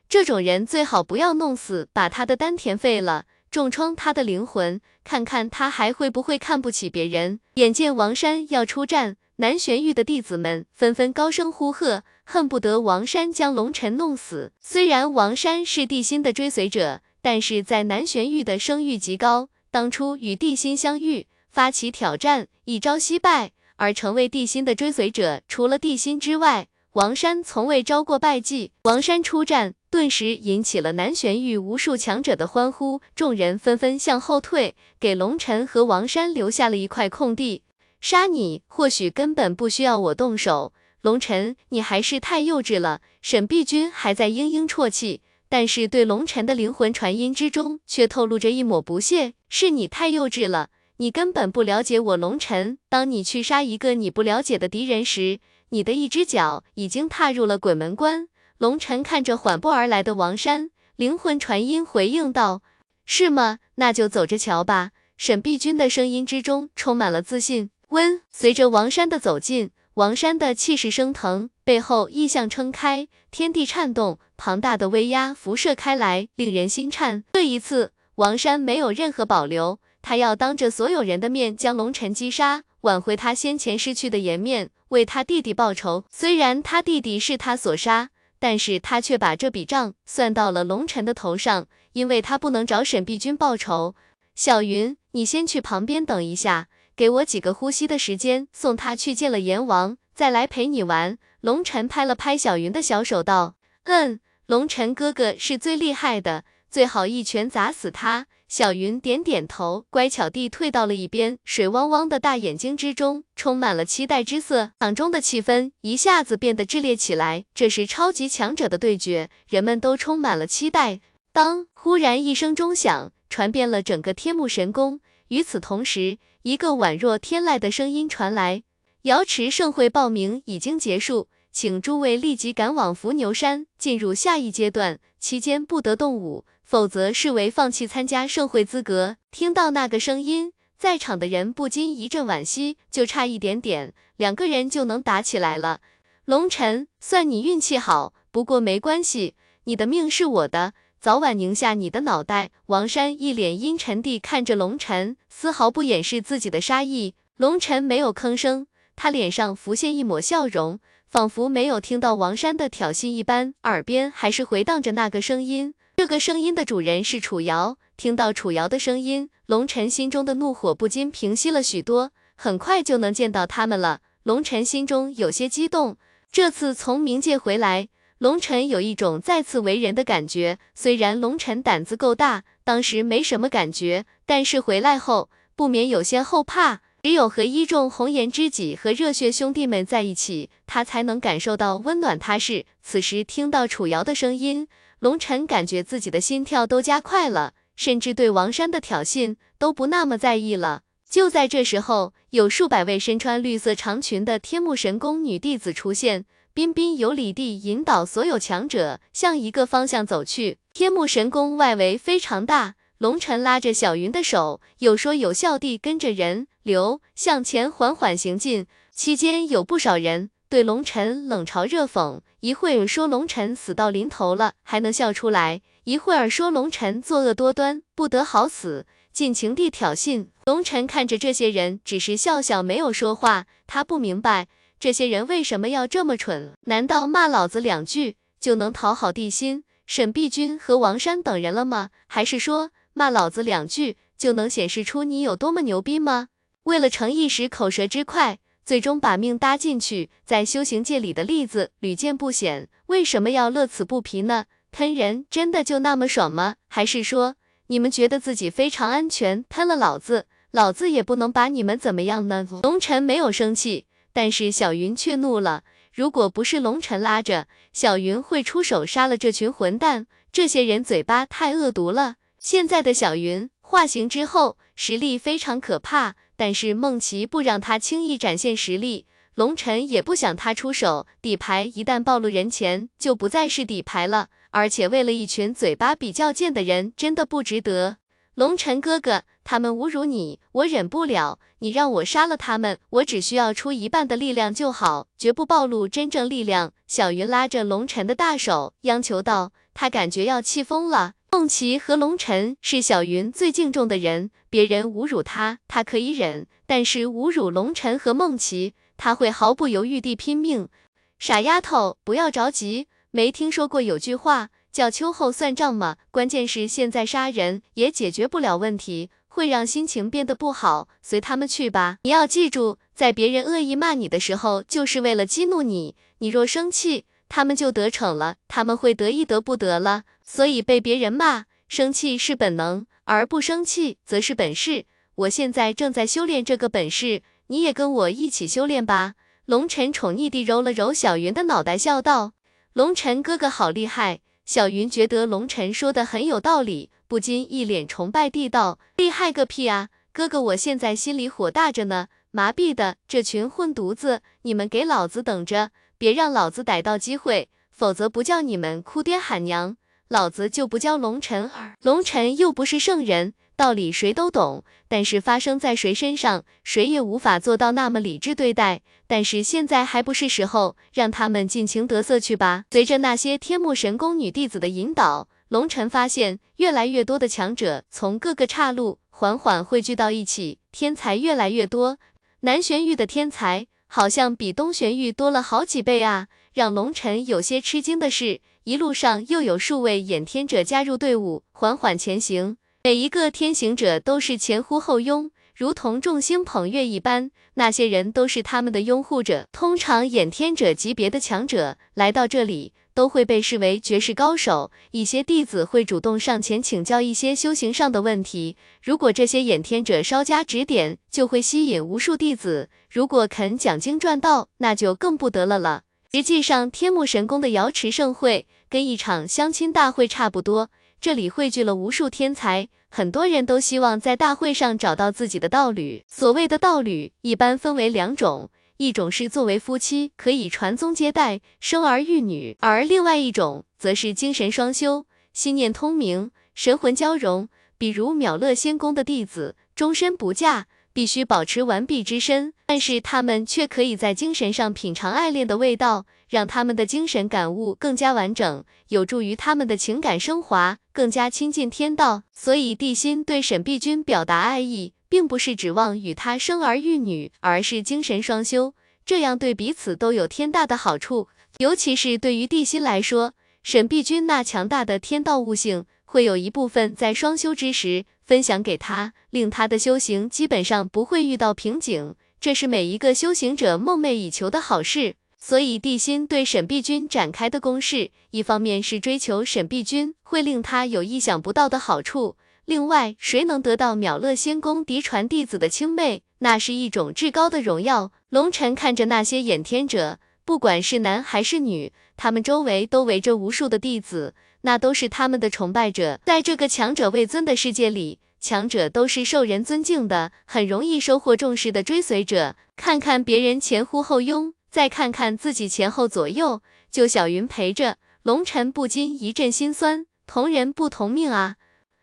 这种人最好不要弄死，把他的丹田废了，重创他的灵魂，看看他还会不会看不起别人。眼见王山要出战。南玄玉的弟子们纷纷高声呼喝，恨不得王山将龙尘弄死。虽然王山是地心的追随者，但是在南玄玉的声誉极高。当初与地心相遇，发起挑战，一朝惜败，而成为地心的追随者。除了地心之外，王山从未招过败绩。王山出战，顿时引起了南玄域无数强者的欢呼，众人纷纷向后退，给龙尘和王山留下了一块空地。杀你，或许根本不需要我动手。龙尘，你还是太幼稚了。沈碧君还在嘤嘤啜泣，但是对龙尘的灵魂传音之中却透露着一抹不屑。是你太幼稚了，你根本不了解我龙尘。当你去杀一个你不了解的敌人时，你的一只脚已经踏入了鬼门关。龙尘看着缓步而来的王山，灵魂传音回应道：“是吗？那就走着瞧吧。”沈碧君的声音之中充满了自信。温，随着王山的走近，王山的气势升腾，背后异象撑开，天地颤动，庞大的威压辐射开来，令人心颤。这一次，王山没有任何保留。他要当着所有人的面将龙尘击杀，挽回他先前失去的颜面，为他弟弟报仇。虽然他弟弟是他所杀，但是他却把这笔账算到了龙尘的头上，因为他不能找沈碧君报仇。小云，你先去旁边等一下，给我几个呼吸的时间，送他去见了阎王，再来陪你玩。龙尘拍了拍小云的小手，道：“嗯，龙尘哥哥是最厉害的，最好一拳砸死他。”小云点点头，乖巧地退到了一边，水汪汪的大眼睛之中充满了期待之色。场中的气氛一下子变得炽烈起来，这是超级强者的对决，人们都充满了期待。当忽然一声钟响，传遍了整个天幕神宫。与此同时，一个宛若天籁的声音传来：瑶池盛会报名已经结束，请诸位立即赶往伏牛山，进入下一阶段，期间不得动武。否则视为放弃参加盛会资格。听到那个声音，在场的人不禁一阵惋惜，就差一点点，两个人就能打起来了。龙尘，算你运气好，不过没关系，你的命是我的，早晚拧下你的脑袋。王山一脸阴沉地看着龙尘，丝毫不掩饰自己的杀意。龙尘没有吭声，他脸上浮现一抹笑容，仿佛没有听到王山的挑衅一般，耳边还是回荡着那个声音。这个声音的主人是楚瑶，听到楚瑶的声音，龙晨心中的怒火不禁平息了许多。很快就能见到他们了，龙晨心中有些激动。这次从冥界回来，龙晨有一种再次为人的感觉。虽然龙晨胆子够大，当时没什么感觉，但是回来后不免有些后怕。只有和一众红颜知己和热血兄弟们在一起，他才能感受到温暖踏实。此时听到楚瑶的声音。龙尘感觉自己的心跳都加快了，甚至对王山的挑衅都不那么在意了。就在这时候，有数百位身穿绿色长裙的天幕神宫女弟子出现，彬彬有礼地引导所有强者向一个方向走去。天幕神宫外围非常大，龙尘拉着小云的手，有说有笑地跟着人流向前缓缓行进，期间有不少人。对龙尘冷嘲热讽，一会儿说龙尘死到临头了还能笑出来，一会儿说龙尘作恶多端不得好死，尽情地挑衅。龙尘看着这些人，只是笑笑没有说话。他不明白这些人为什么要这么蠢，难道骂老子两句就能讨好帝心、沈碧君和王山等人了吗？还是说骂老子两句就能显示出你有多么牛逼吗？为了逞一时口舌之快。最终把命搭进去，在修行界里的例子屡见不鲜，为什么要乐此不疲呢？喷人真的就那么爽吗？还是说你们觉得自己非常安全，喷了老子，老子也不能把你们怎么样呢？龙尘没有生气，但是小云却怒了。如果不是龙尘拉着，小云会出手杀了这群混蛋。这些人嘴巴太恶毒了。现在的小云化形之后，实力非常可怕。但是孟琪不让他轻易展现实力，龙尘也不想他出手，底牌一旦暴露人前，就不再是底牌了。而且为了一群嘴巴比较贱的人，真的不值得。龙尘哥哥，他们侮辱你，我忍不了。你让我杀了他们，我只需要出一半的力量就好，绝不暴露真正力量。小云拉着龙尘的大手，央求道，他感觉要气疯了。梦琪和龙尘是小云最敬重的人，别人侮辱他，他可以忍，但是侮辱龙尘和梦琪，他会毫不犹豫地拼命。傻丫头，不要着急，没听说过有句话叫秋后算账吗？关键是现在杀人也解决不了问题，会让心情变得不好。随他们去吧，你要记住，在别人恶意骂你的时候，就是为了激怒你，你若生气。他们就得逞了，他们会得意得不得了。所以被别人骂，生气是本能，而不生气则是本事。我现在正在修炼这个本事，你也跟我一起修炼吧。龙尘宠溺地揉了揉小云的脑袋，笑道：“龙尘哥哥好厉害。”小云觉得龙尘说的很有道理，不禁一脸崇拜地道：“厉害个屁啊！哥哥，我现在心里火大着呢，麻痹的这群混犊子，你们给老子等着，别让老子逮到机会，否则不叫你们哭爹喊娘，老子就不叫龙晨儿。龙晨又不是圣人，道理谁都懂，但是发生在谁身上，谁也无法做到那么理智对待。但是现在还不是时候，让他们尽情得瑟去吧。随着那些天目神宫女弟子的引导，龙晨发现越来越多的强者从各个岔路。缓缓汇聚到一起，天才越来越多。南玄域的天才好像比东玄域多了好几倍啊！让龙尘有些吃惊的是，一路上又有数位演天者加入队伍，缓缓前行。每一个天行者都是前呼后拥，如同众星捧月一般。那些人都是他们的拥护者。通常演天者级别的强者来到这里。都会被视为绝世高手，一些弟子会主动上前请教一些修行上的问题。如果这些演天者稍加指点，就会吸引无数弟子。如果肯讲经赚道，那就更不得了了。实际上，天目神宫的瑶池盛会跟一场相亲大会差不多，这里汇聚了无数天才，很多人都希望在大会上找到自己的道侣。所谓的道侣，一般分为两种。一种是作为夫妻可以传宗接代、生儿育女，而另外一种则是精神双修、心念通明、神魂交融。比如妙乐仙宫的弟子，终身不嫁，必须保持完璧之身，但是他们却可以在精神上品尝爱恋的味道，让他们的精神感悟更加完整，有助于他们的情感升华，更加亲近天道。所以地心对沈碧君表达爱意。并不是指望与他生儿育女，而是精神双修，这样对彼此都有天大的好处。尤其是对于地心来说，沈碧君那强大的天道悟性，会有一部分在双修之时分享给他，令他的修行基本上不会遇到瓶颈。这是每一个修行者梦寐以求的好事。所以地心对沈碧君展开的攻势，一方面是追求沈碧君会令他有意想不到的好处。另外，谁能得到秒乐仙宫嫡传弟子的青睐，那是一种至高的荣耀。龙尘看着那些演天者，不管是男还是女，他们周围都围着无数的弟子，那都是他们的崇拜者。在这个强者为尊的世界里，强者都是受人尊敬的，很容易收获重视的追随者。看看别人前呼后拥，再看看自己前后左右，就小云陪着，龙尘不禁一阵心酸。同人不同命啊。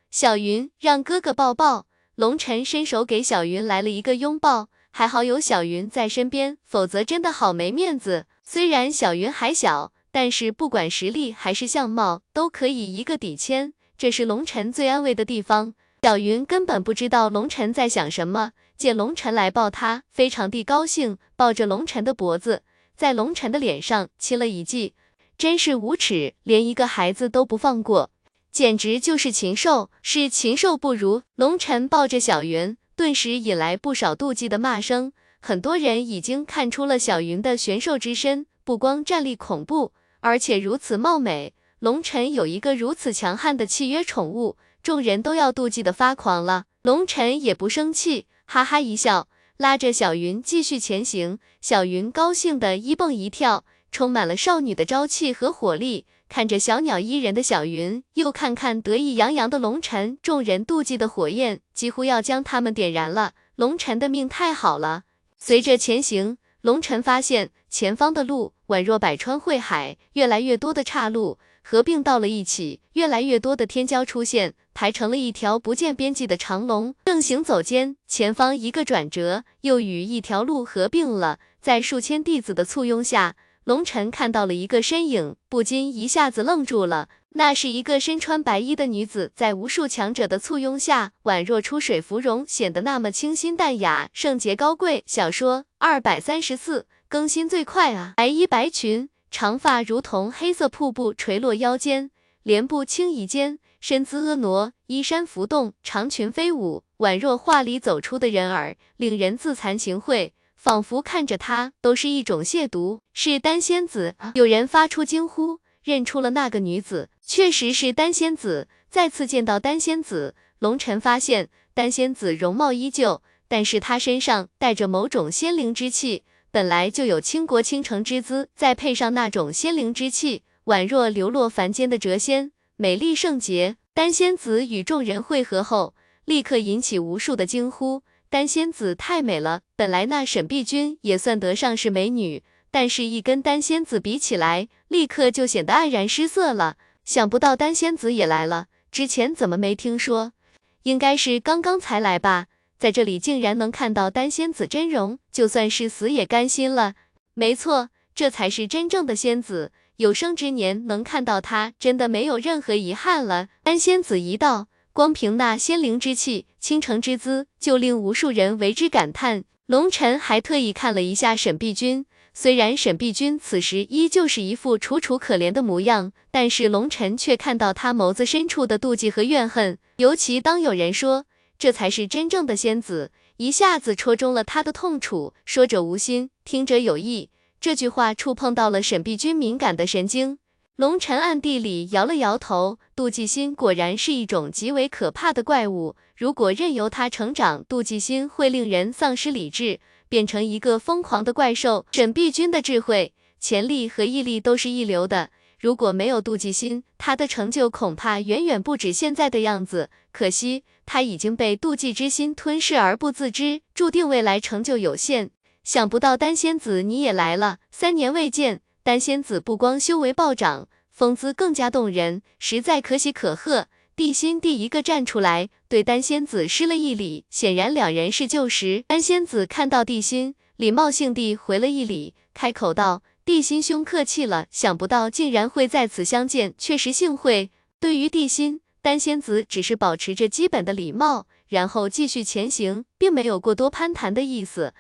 小云让哥哥抱抱，龙晨伸手给小云来了一个拥抱，还好有小云在身边，否则真的好没面子。虽然小云还小，但是不管实力还是相貌，都可以一个抵千，这是龙晨最安慰的地方。小云根本不知道龙晨在想什么，见龙晨来抱她，非常地高兴，抱着龙晨的脖子，在龙晨的脸上亲了一记，真是无耻，连一个孩子都不放过。简直就是禽兽，是禽兽不如。龙晨抱着小云，顿时引来不少妒忌的骂声。很多人已经看出了小云的玄兽之身，不光战力恐怖，而且如此貌美。龙晨有一个如此强悍的契约宠物，众人都要妒忌的发狂了。龙晨也不生气，哈哈一笑，拉着小云继续前行。小云高兴的一蹦一跳，充满了少女的朝气和活力。看着小鸟依人的小云，又看看得意洋洋的龙晨，众人妒忌的火焰几乎要将他们点燃了。龙晨的命太好了。随着前行，龙晨发现前方的路宛若百川汇海，越来越多的岔路合并到了一起，越来越多的天骄出现，排成了一条不见边际的长龙。正行走间，前方一个转折，又与一条路合并了。在数千弟子的簇拥下。龙晨看到了一个身影，不禁一下子愣住了。那是一个身穿白衣的女子，在无数强者的簇拥下，宛若出水芙蓉，显得那么清新淡雅、圣洁高贵。小说二百三十四更新最快啊！白衣白裙，长发如同黑色瀑布垂落腰间，莲步轻移间，身姿婀娜，衣衫浮动，长裙飞舞，宛若画里走出的人儿，令人自惭形秽。仿佛看着她都是一种亵渎，是丹仙子。有人发出惊呼，认出了那个女子，确实是丹仙子。再次见到丹仙子，龙尘发现丹仙子容貌依旧，但是她身上带着某种仙灵之气，本来就有倾国倾城之姿，再配上那种仙灵之气，宛若流落凡间的谪仙，美丽圣洁。丹仙子与众人汇合后。立刻引起无数的惊呼。丹仙子太美了，本来那沈碧君也算得上是美女，但是一跟丹仙子比起来，立刻就显得黯然失色了。想不到丹仙子也来了，之前怎么没听说？应该是刚刚才来吧，在这里竟然能看到丹仙子真容，就算是死也甘心了。没错，这才是真正的仙子，有生之年能看到她，真的没有任何遗憾了。丹仙子一到，光凭那仙灵之气、倾城之姿，就令无数人为之感叹。龙尘还特意看了一下沈碧君。虽然沈碧君此时依旧是一副楚楚可怜的模样，但是龙尘却看到她眸子深处的妒忌和怨恨。尤其当有人说这才是真正的仙子，一下子戳中了他的痛处。说者无心，听者有意。这句话触碰到了沈碧君敏感的神经。龙尘暗地里摇了摇头，妒忌心果然是一种极为可怕的怪物。如果任由它成长，妒忌心会令人丧失理智。变成一个疯狂的怪兽。沈碧君的智慧、潜力和毅力都是一流的，如果没有妒忌心，他的成就恐怕远远不止现在的样子。可惜他已经被妒忌之心吞噬而不自知，注定未来成就有限。想不到丹仙子你也来了，三年未见，丹仙子不光修为暴涨，风姿更加动人，实在可喜可贺。地心第一个站出来，对丹仙子施了一礼，显然两人是旧识。丹仙子看到地心，礼貌性地回了一礼，开口道：“地心兄客气了，想不到竟然会在此相见，确实幸会。”对于地心，丹仙子只是保持着基本的礼貌，然后继续前行，并没有过多攀谈的意思。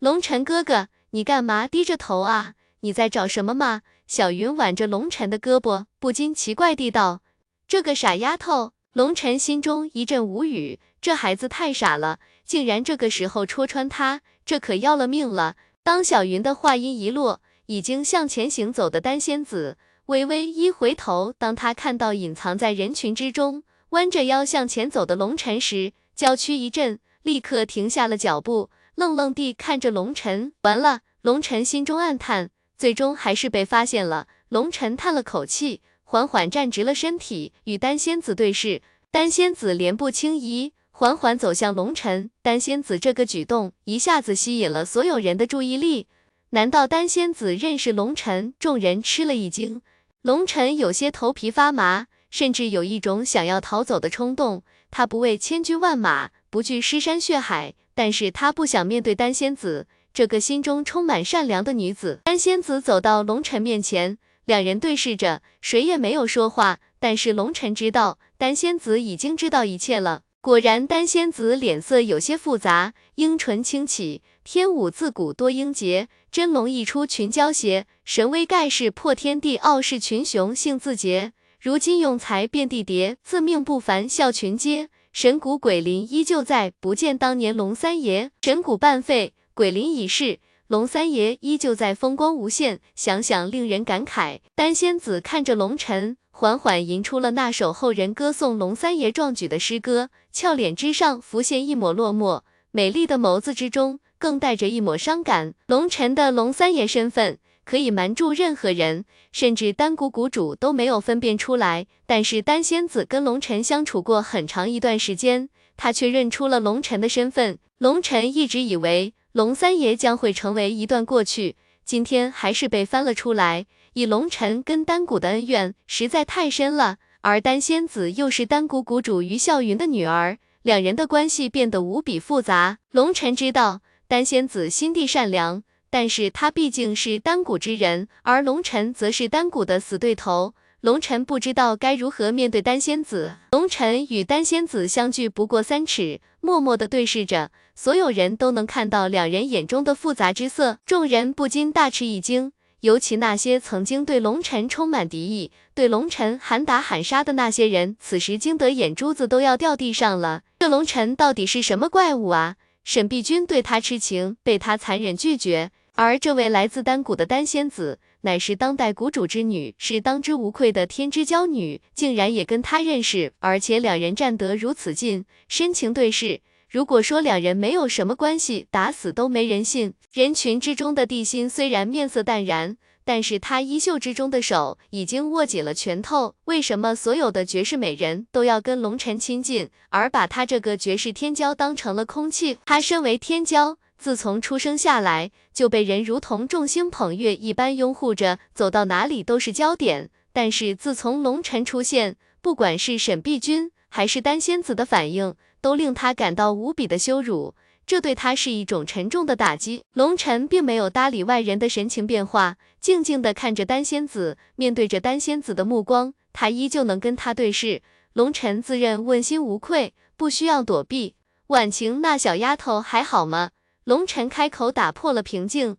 龙尘哥哥，你干嘛低着头啊？你在找什么吗？小云挽着龙尘的胳膊，不禁奇怪地道。这个傻丫头，龙晨心中一阵无语，这孩子太傻了，竟然这个时候戳穿他，这可要了命了。当小云的话音一落，已经向前行走的丹仙子微微一回头，当他看到隐藏在人群之中，弯着腰向前走的龙晨时，娇躯一震，立刻停下了脚步，愣愣地看着龙晨。完了，龙晨心中暗叹，最终还是被发现了。龙晨叹了口气。缓缓站直了身体，与丹仙子对视。丹仙子莲步轻移，缓缓走向龙尘。丹仙子这个举动一下子吸引了所有人的注意力。难道丹仙子认识龙尘？众人吃了一惊。龙尘有些头皮发麻，甚至有一种想要逃走的冲动。他不畏千军万马，不惧尸山血海，但是他不想面对丹仙子这个心中充满善良的女子。丹仙子走到龙尘面前。两人对视着，谁也没有说话。但是龙尘知道，丹仙子已经知道一切了。果然，丹仙子脸色有些复杂，樱唇轻启，天舞自古多英杰，真龙一出群交邪，神威盖世破天地，傲视群雄性自洁。如今用才遍地蝶，自命不凡笑群皆。神谷鬼林依旧在，不见当年龙三爷。神谷半废，鬼林已逝。龙三爷依旧在，风光无限，想想令人感慨。丹仙子看着龙尘，缓缓吟出了那首后人歌颂龙三爷壮举的诗歌，俏脸之上浮现一抹落寞，美丽的眸子之中更带着一抹伤感。龙尘的龙三爷身份可以瞒住任何人，甚至丹谷谷主都没有分辨出来。但是丹仙子跟龙尘相处过很长一段时间，他却认出了龙尘的身份。龙尘一直以为。龙三爷将会成为一段过去，今天还是被翻了出来。以龙尘跟丹谷的恩怨实在太深了，而丹仙子又是丹谷谷主于啸云的女儿，两人的关系变得无比复杂。龙尘知道丹仙子心地善良，但是他毕竟是丹谷之人，而龙尘则是丹谷的死对头。龙尘不知道该如何面对丹仙子。龙尘与丹仙子相距不过三尺，默默的对视着。所有人都能看到两人眼中的复杂之色，众人不禁大吃一惊。尤其那些曾经对龙尘充满敌意、对龙尘喊打喊杀的那些人，此时惊得眼珠子都要掉地上了。这龙尘到底是什么怪物啊？沈碧君对他痴情，被他残忍拒绝。而这位来自丹谷的丹仙子，乃是当代谷主之女，是当之无愧的天之娇女，竟然也跟他认识，而且两人站得如此近，深情对视。如果说两人没有什么关系，打死都没人信。人群之中的地心虽然面色淡然，但是他衣袖之中的手已经握紧了拳头。为什么所有的绝世美人都要跟龙晨亲近，而把他这个绝世天骄当成了空气？他身为天骄，自从出生下来就被人如同众星捧月一般拥护着，走到哪里都是焦点。但是自从龙晨出现，不管是沈碧君还是丹仙子的反应，都令他感到无比的羞辱。这对他是一种沉重的打击。龙晨并没有搭理外人的神情变化，静静地看着丹仙子，面对着丹仙子的目光，他依旧能跟他对视。龙晨自认问心无愧，不需要躲避。婉晴那小丫头还好吗？龙晨开口打破了平静，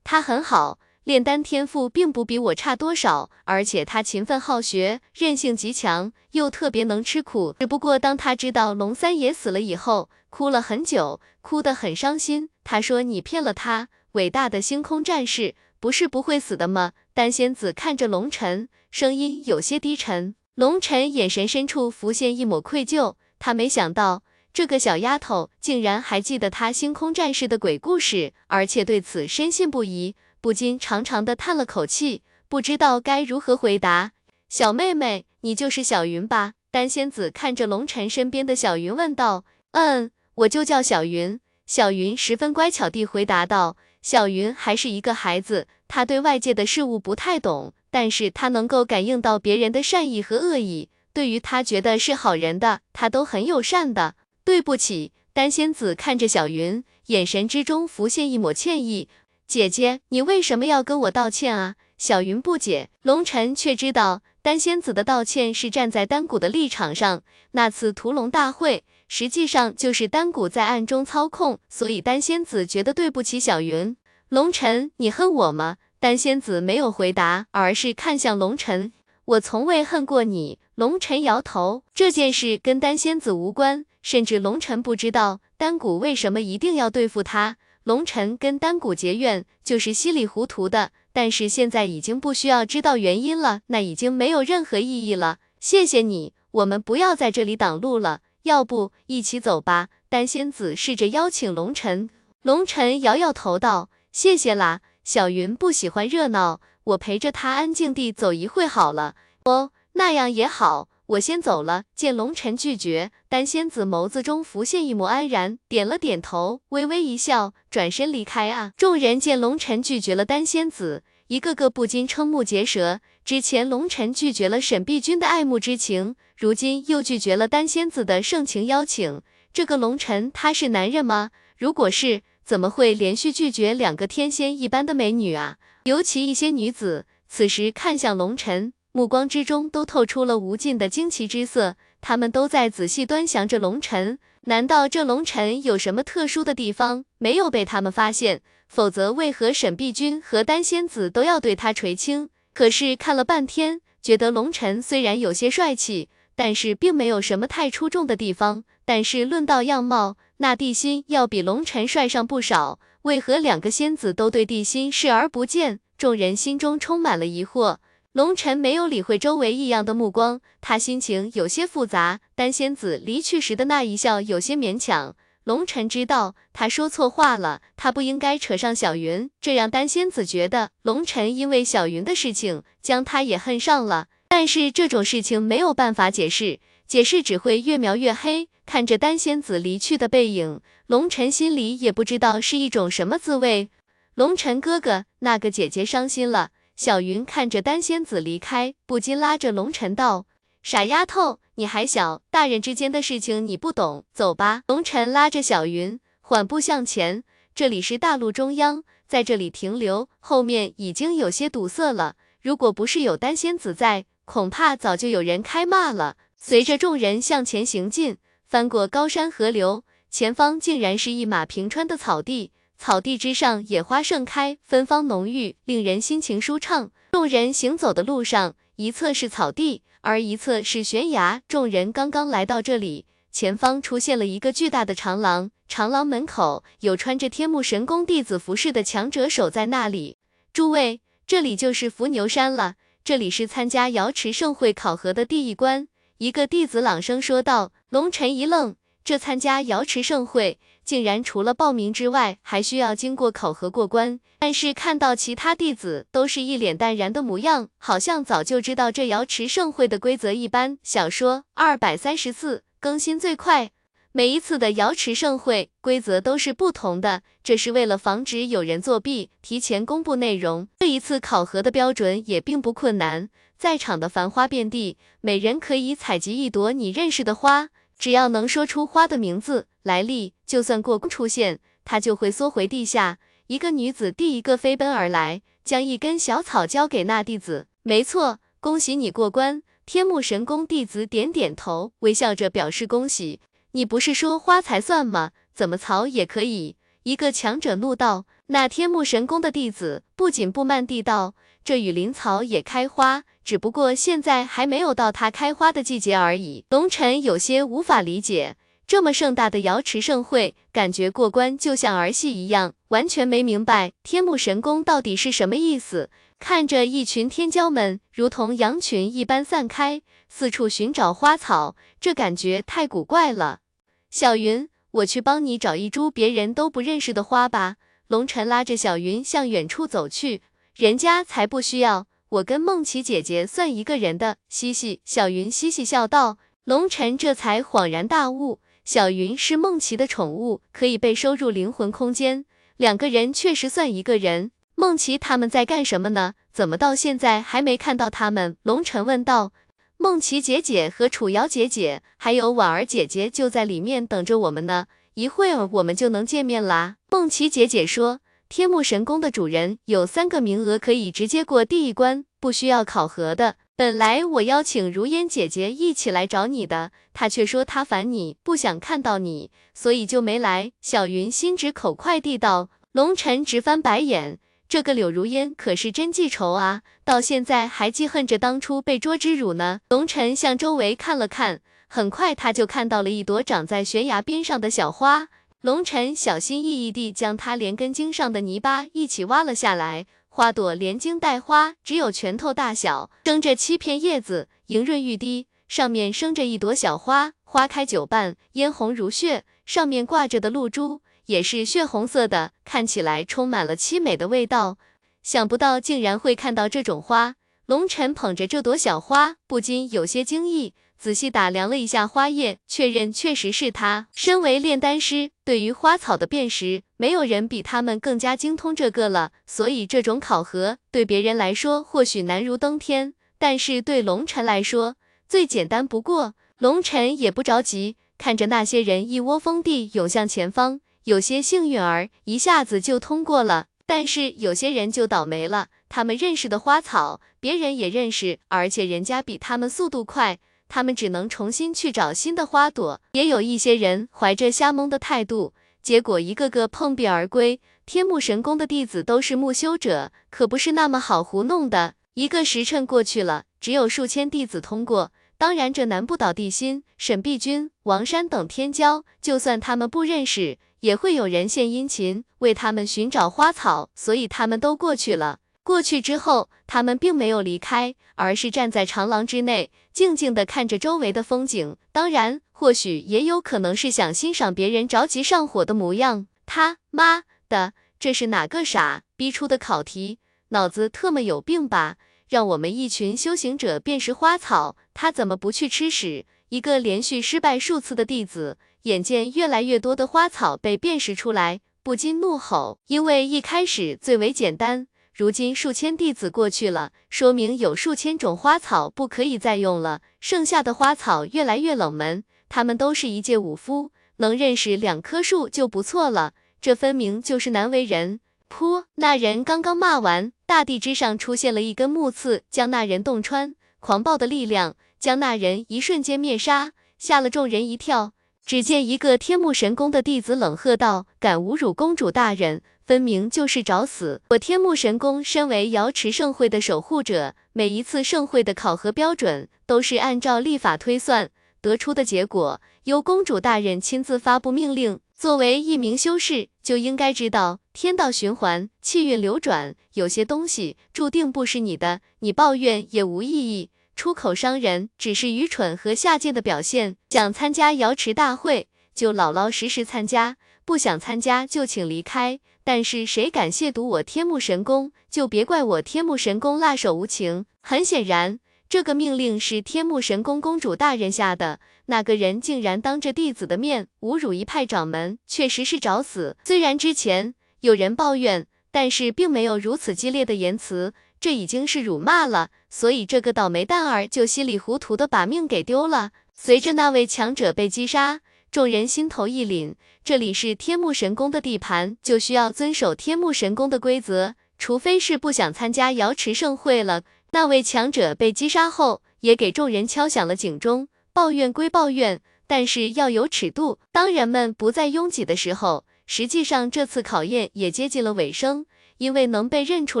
她很好。炼丹天赋并不比我差多少，而且他勤奋好学，韧性极强，又特别能吃苦。只不过当他知道龙三爷死了以后，哭了很久，哭得很伤心。他说：“你骗了他，伟大的星空战士不是不会死的吗？”丹仙子看着龙晨，声音有些低沉。龙晨眼神深处浮现一抹愧疚，他没想到这个小丫头竟然还记得他星空战士的鬼故事，而且对此深信不疑。不禁长长的叹了口气，不知道该如何回答。小妹妹，你就是小云吧？丹仙子看着龙晨身边的小云问道。嗯，我就叫小云。小云十分乖巧地回答道。小云还是一个孩子，她对外界的事物不太懂，但是她能够感应到别人的善意和恶意。对于她觉得是好人的，她都很友善的。对不起，丹仙子看着小云，眼神之中浮现一抹歉意。姐姐，你为什么要跟我道歉啊？小云不解，龙晨却知道丹仙子的道歉是站在丹谷的立场上。那次屠龙大会，实际上就是丹谷在暗中操控，所以丹仙子觉得对不起小云。龙晨，你恨我吗？丹仙子没有回答，而是看向龙晨。我从未恨过你。龙晨摇头，这件事跟丹仙子无关，甚至龙晨不知道丹谷为什么一定要对付他。龙晨跟丹谷结怨，就是稀里糊涂的，但是现在已经不需要知道原因了，那已经没有任何意义了。谢谢你，我们不要在这里挡路了，要不一起走吧？丹仙子试着邀请龙晨，龙晨摇摇头道：“谢谢啦，小云不喜欢热闹，我陪着她安静地走一会好了。”哦，那样也好。我先走了。见龙晨拒绝，丹仙子眸子中浮现一抹安然，点了点头，微微一笑，转身离开。啊！众人见龙晨拒绝了丹仙子，一个个不禁瞠目结舌。之前龙晨拒绝了沈碧君的爱慕之情，如今又拒绝了丹仙子的盛情邀请。这个龙晨他是男人吗？如果是，怎么会连续拒绝两个天仙一般的美女啊？尤其一些女子此时看向龙晨。目光之中都透出了无尽的惊奇之色，他们都在仔细端详着龙尘。难道这龙尘有什么特殊的地方没有被他们发现？否则为何沈碧君和丹仙子都要对他垂青？可是看了半天，觉得龙尘虽然有些帅气，但是并没有什么太出众的地方。但是论到样貌，那地心要比龙尘帅上不少。为何两个仙子都对地心视而不见？众人心中充满了疑惑。龙晨没有理会周围异样的目光，他心情有些复杂。丹仙子离去时的那一笑有些勉强。龙晨知道他说错话了，他不应该扯上小云，这让丹仙子觉得龙晨因为小云的事情将他也恨上了。但是这种事情没有办法解释，解释只会越描越黑。看着丹仙子离去的背影，龙晨心里也不知道是一种什么滋味。龙晨哥哥，那个姐姐伤心了。小云看着丹仙子离开，不禁拉着龙晨道：“傻丫头，你还小，大人之间的事情你不懂，走吧。”龙晨拉着小云缓步向前，这里是大路中央，在这里停留，后面已经有些堵塞了。如果不是有丹仙子在，恐怕早就有人开骂了。随着众人向前行进，翻过高山河流，前方竟然是一马平川的草地。草地之上，野花盛开，芬芳浓郁，令人心情舒畅。众人行走的路上，一侧是草地，而一侧是悬崖。众人刚刚来到这里，前方出现了一个巨大的长廊，长廊门口有穿着天目神宫弟子服饰的强者守在那里。诸位，这里就是伏牛山了，这里是参加瑶池盛会考核的第一关。一个弟子朗声说道。龙尘一愣，这参加瑶池盛会。竟然除了报名之外，还需要经过考核过关。但是看到其他弟子都是一脸淡然的模样，好像早就知道这瑶池盛会的规则一般。小说二百三十四更新最快。每一次的瑶池盛会规则都是不同的，这是为了防止有人作弊，提前公布内容。这一次考核的标准也并不困难，在场的繁花遍地，每人可以采集一朵你认识的花，只要能说出花的名字、来历，就算过宫出现，他就会缩回地下。一个女子第一个飞奔而来，将一根小草交给那弟子。没错，恭喜你过关。天目神宫弟子点点头，微笑着表示恭喜。你不是说花才算吗？怎么草也可以？一个强者怒道。那天目神宫的弟子不紧不慢地道：“这雨林草也开花，只不过现在还没有到它开花的季节而已。”龙尘有些无法理解，这么盛大的瑶池盛会，感觉过关就像儿戏一样，完全没明白天目神宫到底是什么意思。看着一群天骄们如同羊群一般散开。四处寻找花草，这感觉太古怪了。小云，我去帮你找一株别人都不认识的花吧。龙晨拉着小云向远处走去，人家才不需要，我跟梦琪姐姐算一个人的。嘻嘻，小云嘻嘻笑道。龙晨这才恍然大悟，小云是梦琪的宠物，可以被收入灵魂空间，两个人确实算一个人。梦琪他们在干什么呢？怎么到现在还没看到他们？龙晨问道。梦琪姐姐和楚瑶姐姐，还有婉儿姐姐就在里面等着我们呢，一会儿我们就能见面啦。梦琪姐姐说，天目神宫的主人有三个名额可以直接过第一关，不需要考核的。本来我邀请如烟姐姐一起来找你的，她却说她烦你，不想看到你，所以就没来。小云心直口快地道，龙晨直翻白眼。这个柳如烟可是真记仇啊，到现在还记恨着当初被捉之辱呢。龙晨向周围看了看，很快他就看到了一朵长在悬崖边上的小花。龙晨小心翼翼地将它连根茎上的泥巴一起挖了下来，花朵连茎带花，只有拳头大小，生着七片叶子，莹润欲滴，上面生着一朵小花，花开九瓣，嫣红如血，上面挂着的露珠。也是血红色的，看起来充满了凄美的味道。想不到竟然会看到这种花，龙晨捧着这朵小花，不禁有些惊异。仔细打量了一下花叶，确认确实是它。身为炼丹师，对于花草的辨识，没有人比他们更加精通这个了。所以这种考核对别人来说或许难如登天，但是对龙晨来说最简单不过。龙晨也不着急，看着那些人一窝蜂地涌向前方。有些幸运儿一下子就通过了，但是有些人就倒霉了。他们认识的花草，别人也认识，而且人家比他们速度快，他们只能重新去找新的花朵。也有一些人怀着瞎蒙的态度，结果一个个碰壁而归。天目神宫的弟子都是木修者，可不是那么好糊弄的。一个时辰过去了，只有数千弟子通过。当然，这难不倒地心、沈碧君、王山等天骄，就算他们不认识。也会有人献殷勤为他们寻找花草，所以他们都过去了。过去之后，他们并没有离开，而是站在长廊之内，静静地看着周围的风景。当然，或许也有可能是想欣赏别人着急上火的模样。他妈的，这是哪个傻逼出的考题？脑子特么有病吧？让我们一群修行者辨识花草，他怎么不去吃屎？一个连续失败数次的弟子。眼见越来越多的花草被辨识出来，不禁怒吼。因为一开始最为简单，如今数千弟子过去了，说明有数千种花草不可以再用了。剩下的花草越来越冷门，他们都是一介武夫，能认识两棵树就不错了。这分明就是难为人。噗！那人刚刚骂完，大地之上出现了一根木刺，将那人洞穿。狂暴的力量将那人一瞬间灭杀，吓了众人一跳。只见一个天目神宫的弟子冷喝道：“敢侮辱公主大人，分明就是找死！我天目神宫身为瑶池盛会的守护者，每一次盛会的考核标准都是按照历法推算得出的结果，由公主大人亲自发布命令。作为一名修士，就应该知道天道循环，气运流转，有些东西注定不是你的，你抱怨也无意义。”出口伤人，只是愚蠢和下贱的表现。想参加瑶池大会，就老老实实参加，不想参加就请离开。但是谁敢亵渎我天目神功，就别怪我天目神功辣手无情。很显然，这个命令是天目神宫公主大人下的。那个人竟然当着弟子的面侮辱一派掌门，确实是找死。虽然之前有人抱怨，但是并没有如此激烈的言辞，这已经是辱骂了。所以这个倒霉蛋儿就稀里糊涂的把命给丢了。随着那位强者被击杀。众人心头一凛，这里是天幕神宫的地盘，就需要遵守天幕神宫的规则，除非是不想参加瑶池盛会了。那位强者被击杀后，也给众人敲响了警钟。抱怨归抱怨，但是要有尺度。当人们不再拥挤的时候，实际上这次考验也接近了尾声，因为能被认出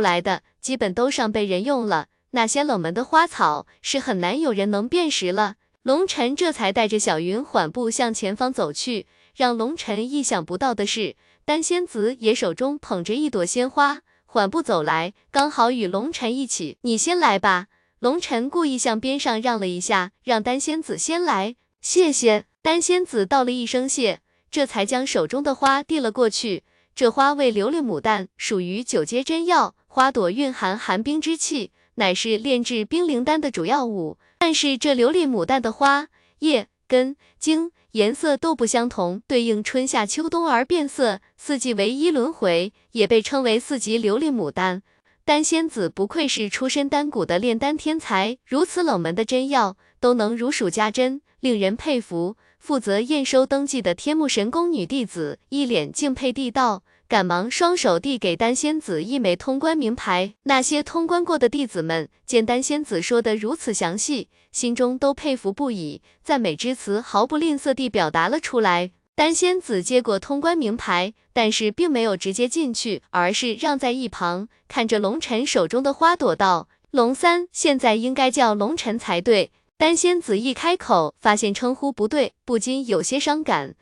来的，基本都上被人用了。那些冷门的花草，是很难有人能辨识了。龙晨这才带着小云缓步向前方走去。让龙晨意想不到的是，丹仙子也手中捧着一朵鲜花，缓步走来，刚好与龙晨一起。你先来吧。龙晨故意向边上让了一下，让丹仙子先来。谢谢。丹仙子道了一声谢，这才将手中的花递了过去。这花为琉璃牡丹，属于九阶真药，花朵蕴含寒冰之气，乃是炼制冰灵丹的主要物。但是这琉璃牡丹的花叶根茎颜色都不相同，对应春夏秋冬而变色，四季为一轮回，也被称为四级琉璃牡丹。丹仙子不愧是出身丹谷的炼丹天才，如此冷门的真药都能如数家珍，令人佩服。负责验收登记的天目神宫女弟子一脸敬佩地道。赶忙双手递给丹仙子一枚通关名牌。那些通关过的弟子们见丹仙子说的如此详细，心中都佩服不已，赞美之词毫不吝啬地表达了出来。丹仙子接过通关名牌，但是并没有直接进去，而是让在一旁，看着龙晨手中的花朵道：“龙三，现在应该叫龙晨才对。”丹仙子一开口，发现称呼不对，不禁有些伤感。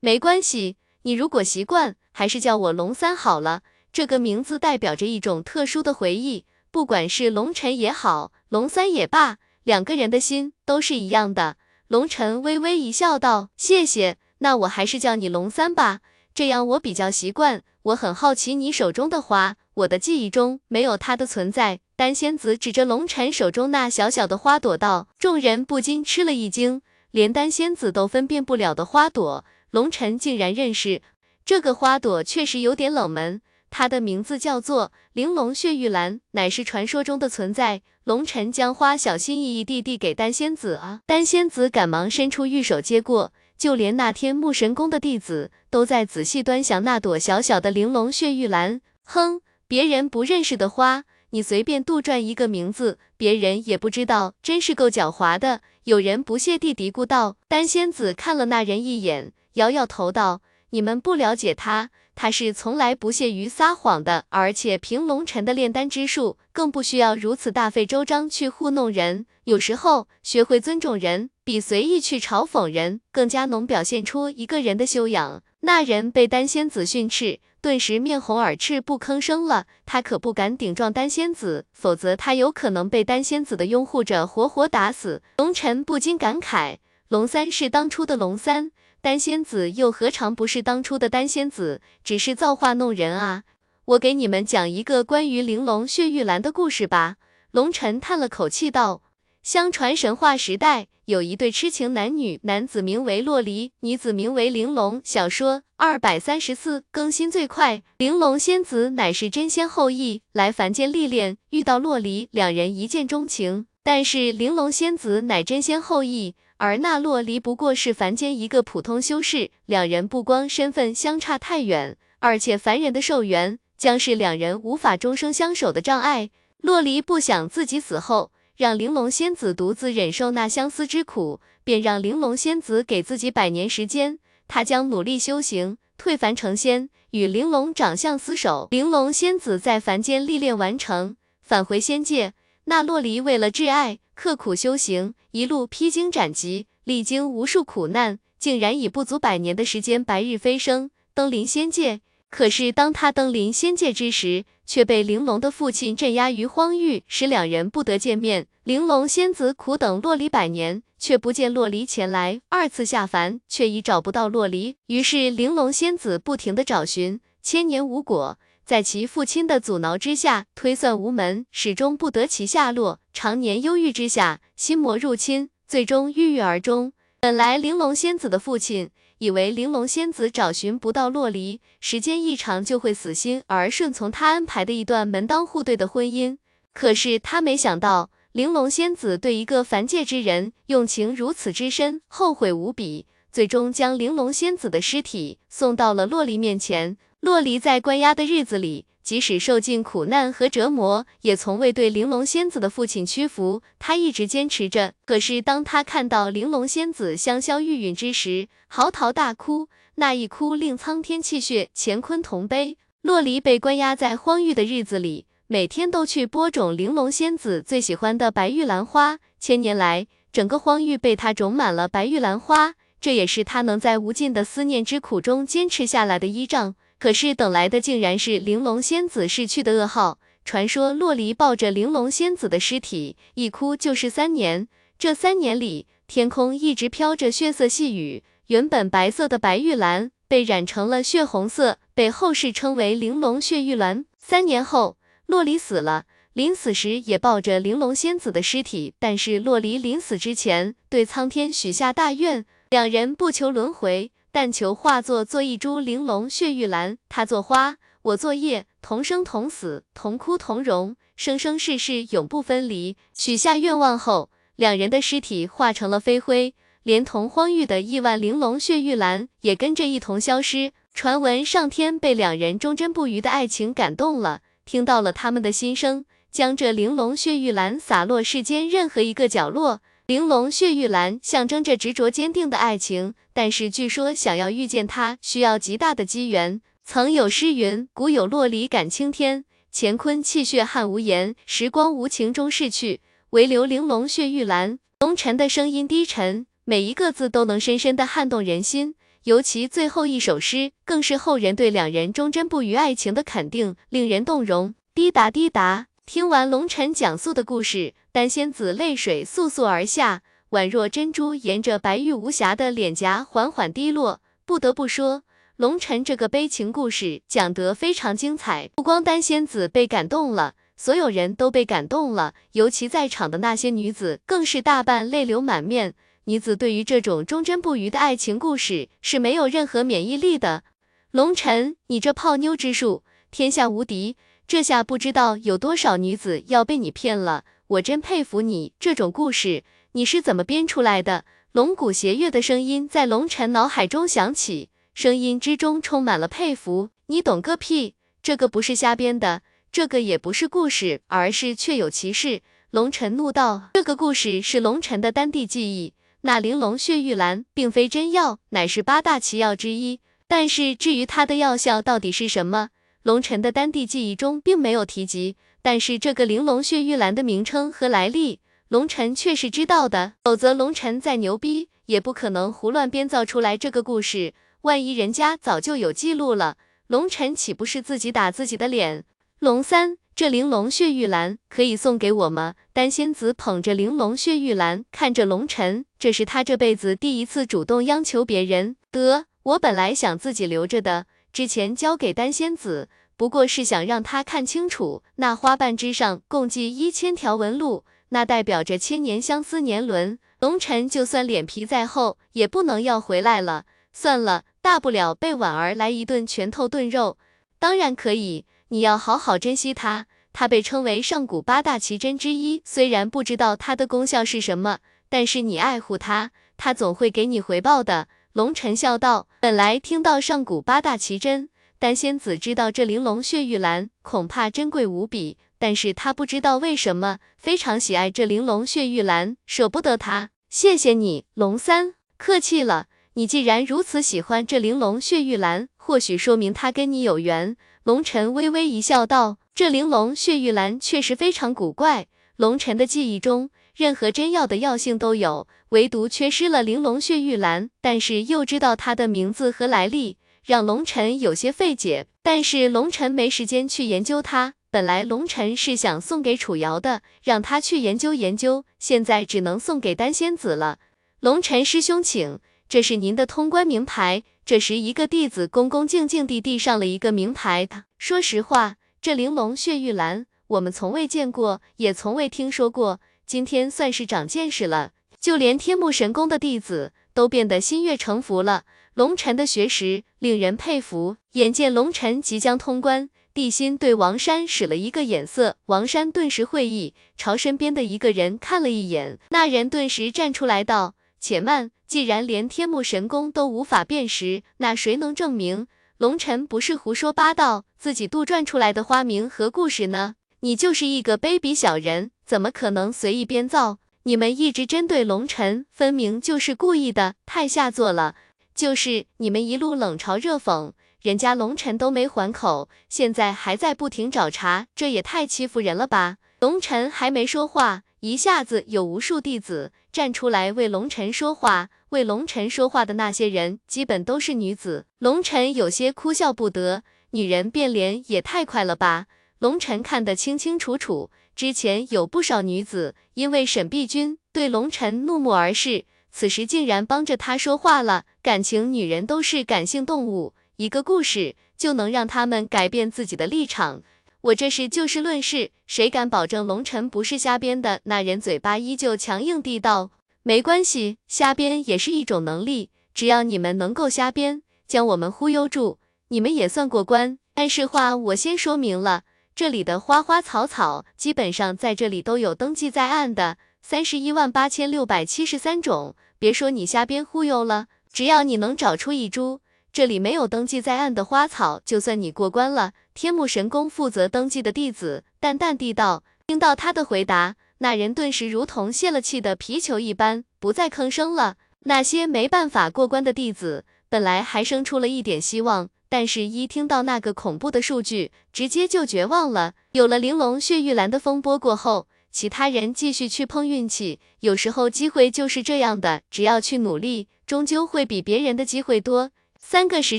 没关系，你如果习惯。还是叫我龙三好了，这个名字代表着一种特殊的回忆。不管是龙晨也好，龙三也罢，两个人的心都是一样的。龙晨微微一笑，道：“谢谢，那我还是叫你龙三吧，这样我比较习惯。我很好奇你手中的花，我的记忆中没有它的存在。”丹仙子指着龙晨手中那小小的花朵道。众人不禁吃了一惊，连丹仙子都分辨不了的花朵，龙晨竟然认识。这个花朵确实有点冷门，它的名字叫做玲珑血玉兰，乃是传说中的存在。龙晨将花小心翼翼地递给丹仙子啊，丹仙子赶忙伸出玉手接过，就连那天木神宫的弟子都在仔细端详那朵小小的玲珑血玉兰。哼，别人不认识的花，你随便杜撰一个名字，别人也不知道，真是够狡猾的。有人不屑地嘀咕道。丹仙子看了那人一眼，摇摇头道。你们不了解他，他是从来不屑于撒谎的，而且凭龙尘的炼丹之术，更不需要如此大费周章去糊弄人。有时候，学会尊重人，比随意去嘲讽人更加能表现出一个人的修养。那人被丹仙子训斥，顿时面红耳赤，不吭声了。他可不敢顶撞丹仙子，否则他有可能被丹仙子的拥护者活活打死。龙尘不禁感慨：龙三是当初的龙三。丹仙子又何尝不是当初的丹仙子，只是造化弄人啊！我给你们讲一个关于玲珑血玉兰的故事吧。龙尘叹了口气道：“相传神话时代有一对痴情男女，男子名为洛离，女子名为玲珑。小说二百三十四更新最快。玲珑仙子乃是真仙后裔，来凡间历练，遇到洛离，两人一见钟情。但是玲珑仙子乃真仙后裔。”而那洛离不过是凡间一个普通修士，两人不光身份相差太远，而且凡人的寿元将是两人无法终生相守的障碍。洛离不想自己死后让玲珑仙子独自忍受那相思之苦，便让玲珑仙子给自己百年时间，他将努力修行，退凡成仙，与玲珑长相厮守。玲珑仙子在凡间历练完成，返回仙界。那洛离为了挚爱。刻苦修行，一路披荆斩棘，历经无数苦难，竟然以不足百年的时间白日飞升，登临仙界。可是当他登临仙界之时，却被玲珑的父亲镇压于荒域，使两人不得见面。玲珑仙子苦等洛璃百年，却不见洛璃前来，二次下凡，却已找不到洛璃。于是玲珑仙子不停的找寻，千年无果。在其父亲的阻挠之下，推算无门，始终不得其下落。常年忧郁之下，心魔入侵，最终郁郁而终。本来玲珑仙子的父亲以为玲珑仙子找寻不到洛离，时间一长就会死心，而顺从他安排的一段门当户对的婚姻。可是他没想到，玲珑仙子对一个凡界之人用情如此之深，后悔无比，最终将玲珑仙子的尸体送到了洛离面前。洛离在关押的日子里，即使受尽苦难和折磨，也从未对玲珑仙子的父亲屈服。他一直坚持着。可是当他看到玲珑仙子香消玉殒之时，嚎啕大哭。那一哭令苍天泣血，乾坤同悲。洛离被关押在荒域的日子里，每天都去播种玲珑仙子最喜欢的白玉兰花。千年来，整个荒域被他种满了白玉兰花，这也是他能在无尽的思念之苦中坚持下来的依仗。可是等来的竟然是玲珑仙子逝去的噩耗。传说洛离抱着玲珑仙子的尸体，一哭就是三年。这三年里，天空一直飘着血色细雨，原本白色的白玉兰被染成了血红色，被后世称为玲珑血玉兰。三年后，洛离死了，临死时也抱着玲珑仙子的尸体。但是洛离临死之前，对苍天许下大愿，两人不求轮回。但求化作做一株玲珑血玉兰，他做花，我做叶，同生同死，同枯同荣，生生世世永不分离。许下愿望后，两人的尸体化成了飞灰，连同荒域的亿万玲珑血玉兰也跟着一同消失。传闻上天被两人忠贞不渝的爱情感动了，听到了他们的心声，将这玲珑血玉兰洒落世间任何一个角落。玲珑血玉兰象征着执着坚定的爱情，但是据说想要遇见它，需要极大的机缘。曾有诗云：古有洛离感青天，乾坤泣血汉无言。时光无情终逝去，唯留玲珑血玉兰。龙晨的声音低沉，每一个字都能深深的撼动人心。尤其最后一首诗，更是后人对两人忠贞不渝爱情的肯定，令人动容。滴答滴答。听完龙晨讲述的故事，丹仙子泪水簌簌而下，宛若珍珠沿着白玉无瑕的脸颊缓缓滴落。不得不说，龙晨这个悲情故事讲得非常精彩。不光丹仙子被感动了，所有人都被感动了，尤其在场的那些女子更是大半泪流满面。女子对于这种忠贞不渝的爱情故事是没有任何免疫力的。龙晨，你这泡妞之术，天下无敌。这下不知道有多少女子要被你骗了，我真佩服你，这种故事你是怎么编出来的？龙骨邪月的声音在龙晨脑海中响起，声音之中充满了佩服。你懂个屁，这个不是瞎编的，这个也不是故事，而是确有其事。龙晨怒道，这个故事是龙晨的丹地记忆，那玲珑血玉兰并非真药，乃是八大奇药之一。但是至于它的药效到底是什么？龙晨的丹地记忆中并没有提及，但是这个玲珑血玉兰的名称和来历，龙晨却是知道的。否则，龙晨再牛逼，也不可能胡乱编造出来这个故事。万一人家早就有记录了，龙晨岂不是自己打自己的脸？龙三，这玲珑血玉兰可以送给我吗？丹仙子捧着玲珑血玉兰，看着龙晨，这是他这辈子第一次主动央求别人。得，我本来想自己留着的。之前交给丹仙子，不过是想让他看清楚，那花瓣之上共计一千条纹路，那代表着千年相思年轮。龙晨就算脸皮再厚，也不能要回来了。算了，大不了被婉儿来一顿拳头炖肉。当然可以，你要好好珍惜它。它被称为上古八大奇珍之一，虽然不知道它的功效是什么，但是你爱护它，它总会给你回报的。龙晨笑道：“本来听到上古八大奇珍，丹仙子知道这玲珑血玉兰恐怕珍贵无比，但是她不知道为什么非常喜爱这玲珑血玉兰，舍不得它。谢谢你，龙三，客气了。你既然如此喜欢这玲珑血玉兰，或许说明它跟你有缘。”龙晨微微一笑道：“这玲珑血玉兰确实非常古怪，龙晨的记忆中。”任何真药的药性都有，唯独缺失了玲珑血玉兰。但是又知道它的名字和来历，让龙尘有些费解。但是龙晨没时间去研究它。本来龙晨是想送给楚瑶的，让他去研究研究，现在只能送给丹仙子了。龙晨师兄，请，这是您的通关名牌。这时，一个弟子恭恭敬敬地递上了一个名牌。说实话，这玲珑血玉兰，我们从未见过，也从未听说过。今天算是长见识了，就连天目神宫的弟子都变得心悦诚服了。龙晨的学识令人佩服。眼见龙晨即将通关。地心对王山使了一个眼色，王山顿时会意，朝身边的一个人看了一眼，那人顿时站出来道：“且慢，既然连天目神功都无法辨识，那谁能证明龙尘不是胡说八道，自己杜撰出来的花名和故事呢？你就是一个卑鄙小人，怎么可能随意编造？你们一直针对龙尘，分明就是故意的，太下作了！就是你们一路冷嘲热讽。”人家龙尘都没还口，现在还在不停找茬，这也太欺负人了吧！龙尘还没说话，一下子有无数弟子站出来为龙尘说话。为龙尘说话的那些人，基本都是女子。龙尘有些哭笑不得，女人变脸也太快了吧！龙尘看得清清楚楚，之前有不少女子因为沈碧君对龙尘怒目而视，此时竟然帮着他说话了。感情，女人都是感性动物。一个故事就能让他们改变自己的立场，我这是就事论事，谁敢保证龙尘不是瞎编的？那人嘴巴依旧强硬地道：“没关系，瞎编也是一种能力，只要你们能够瞎编，将我们忽悠住，你们也算过关。但是话我先说明了，这里的花花草草基本上在这里都有登记在案的，三十一万八千六百七十三种。别说你瞎编忽悠了，只要你能找出一株。”这里没有登记在案的花草，就算你过关了。天目神宫负责登记的弟子淡淡地道。听到他的回答，那人顿时如同泄了气的皮球一般，不再吭声了。那些没办法过关的弟子，本来还生出了一点希望，但是一听到那个恐怖的数据，直接就绝望了。有了玲珑血玉兰的风波过后，其他人继续去碰运气。有时候机会就是这样的，只要去努力，终究会比别人的机会多。三个时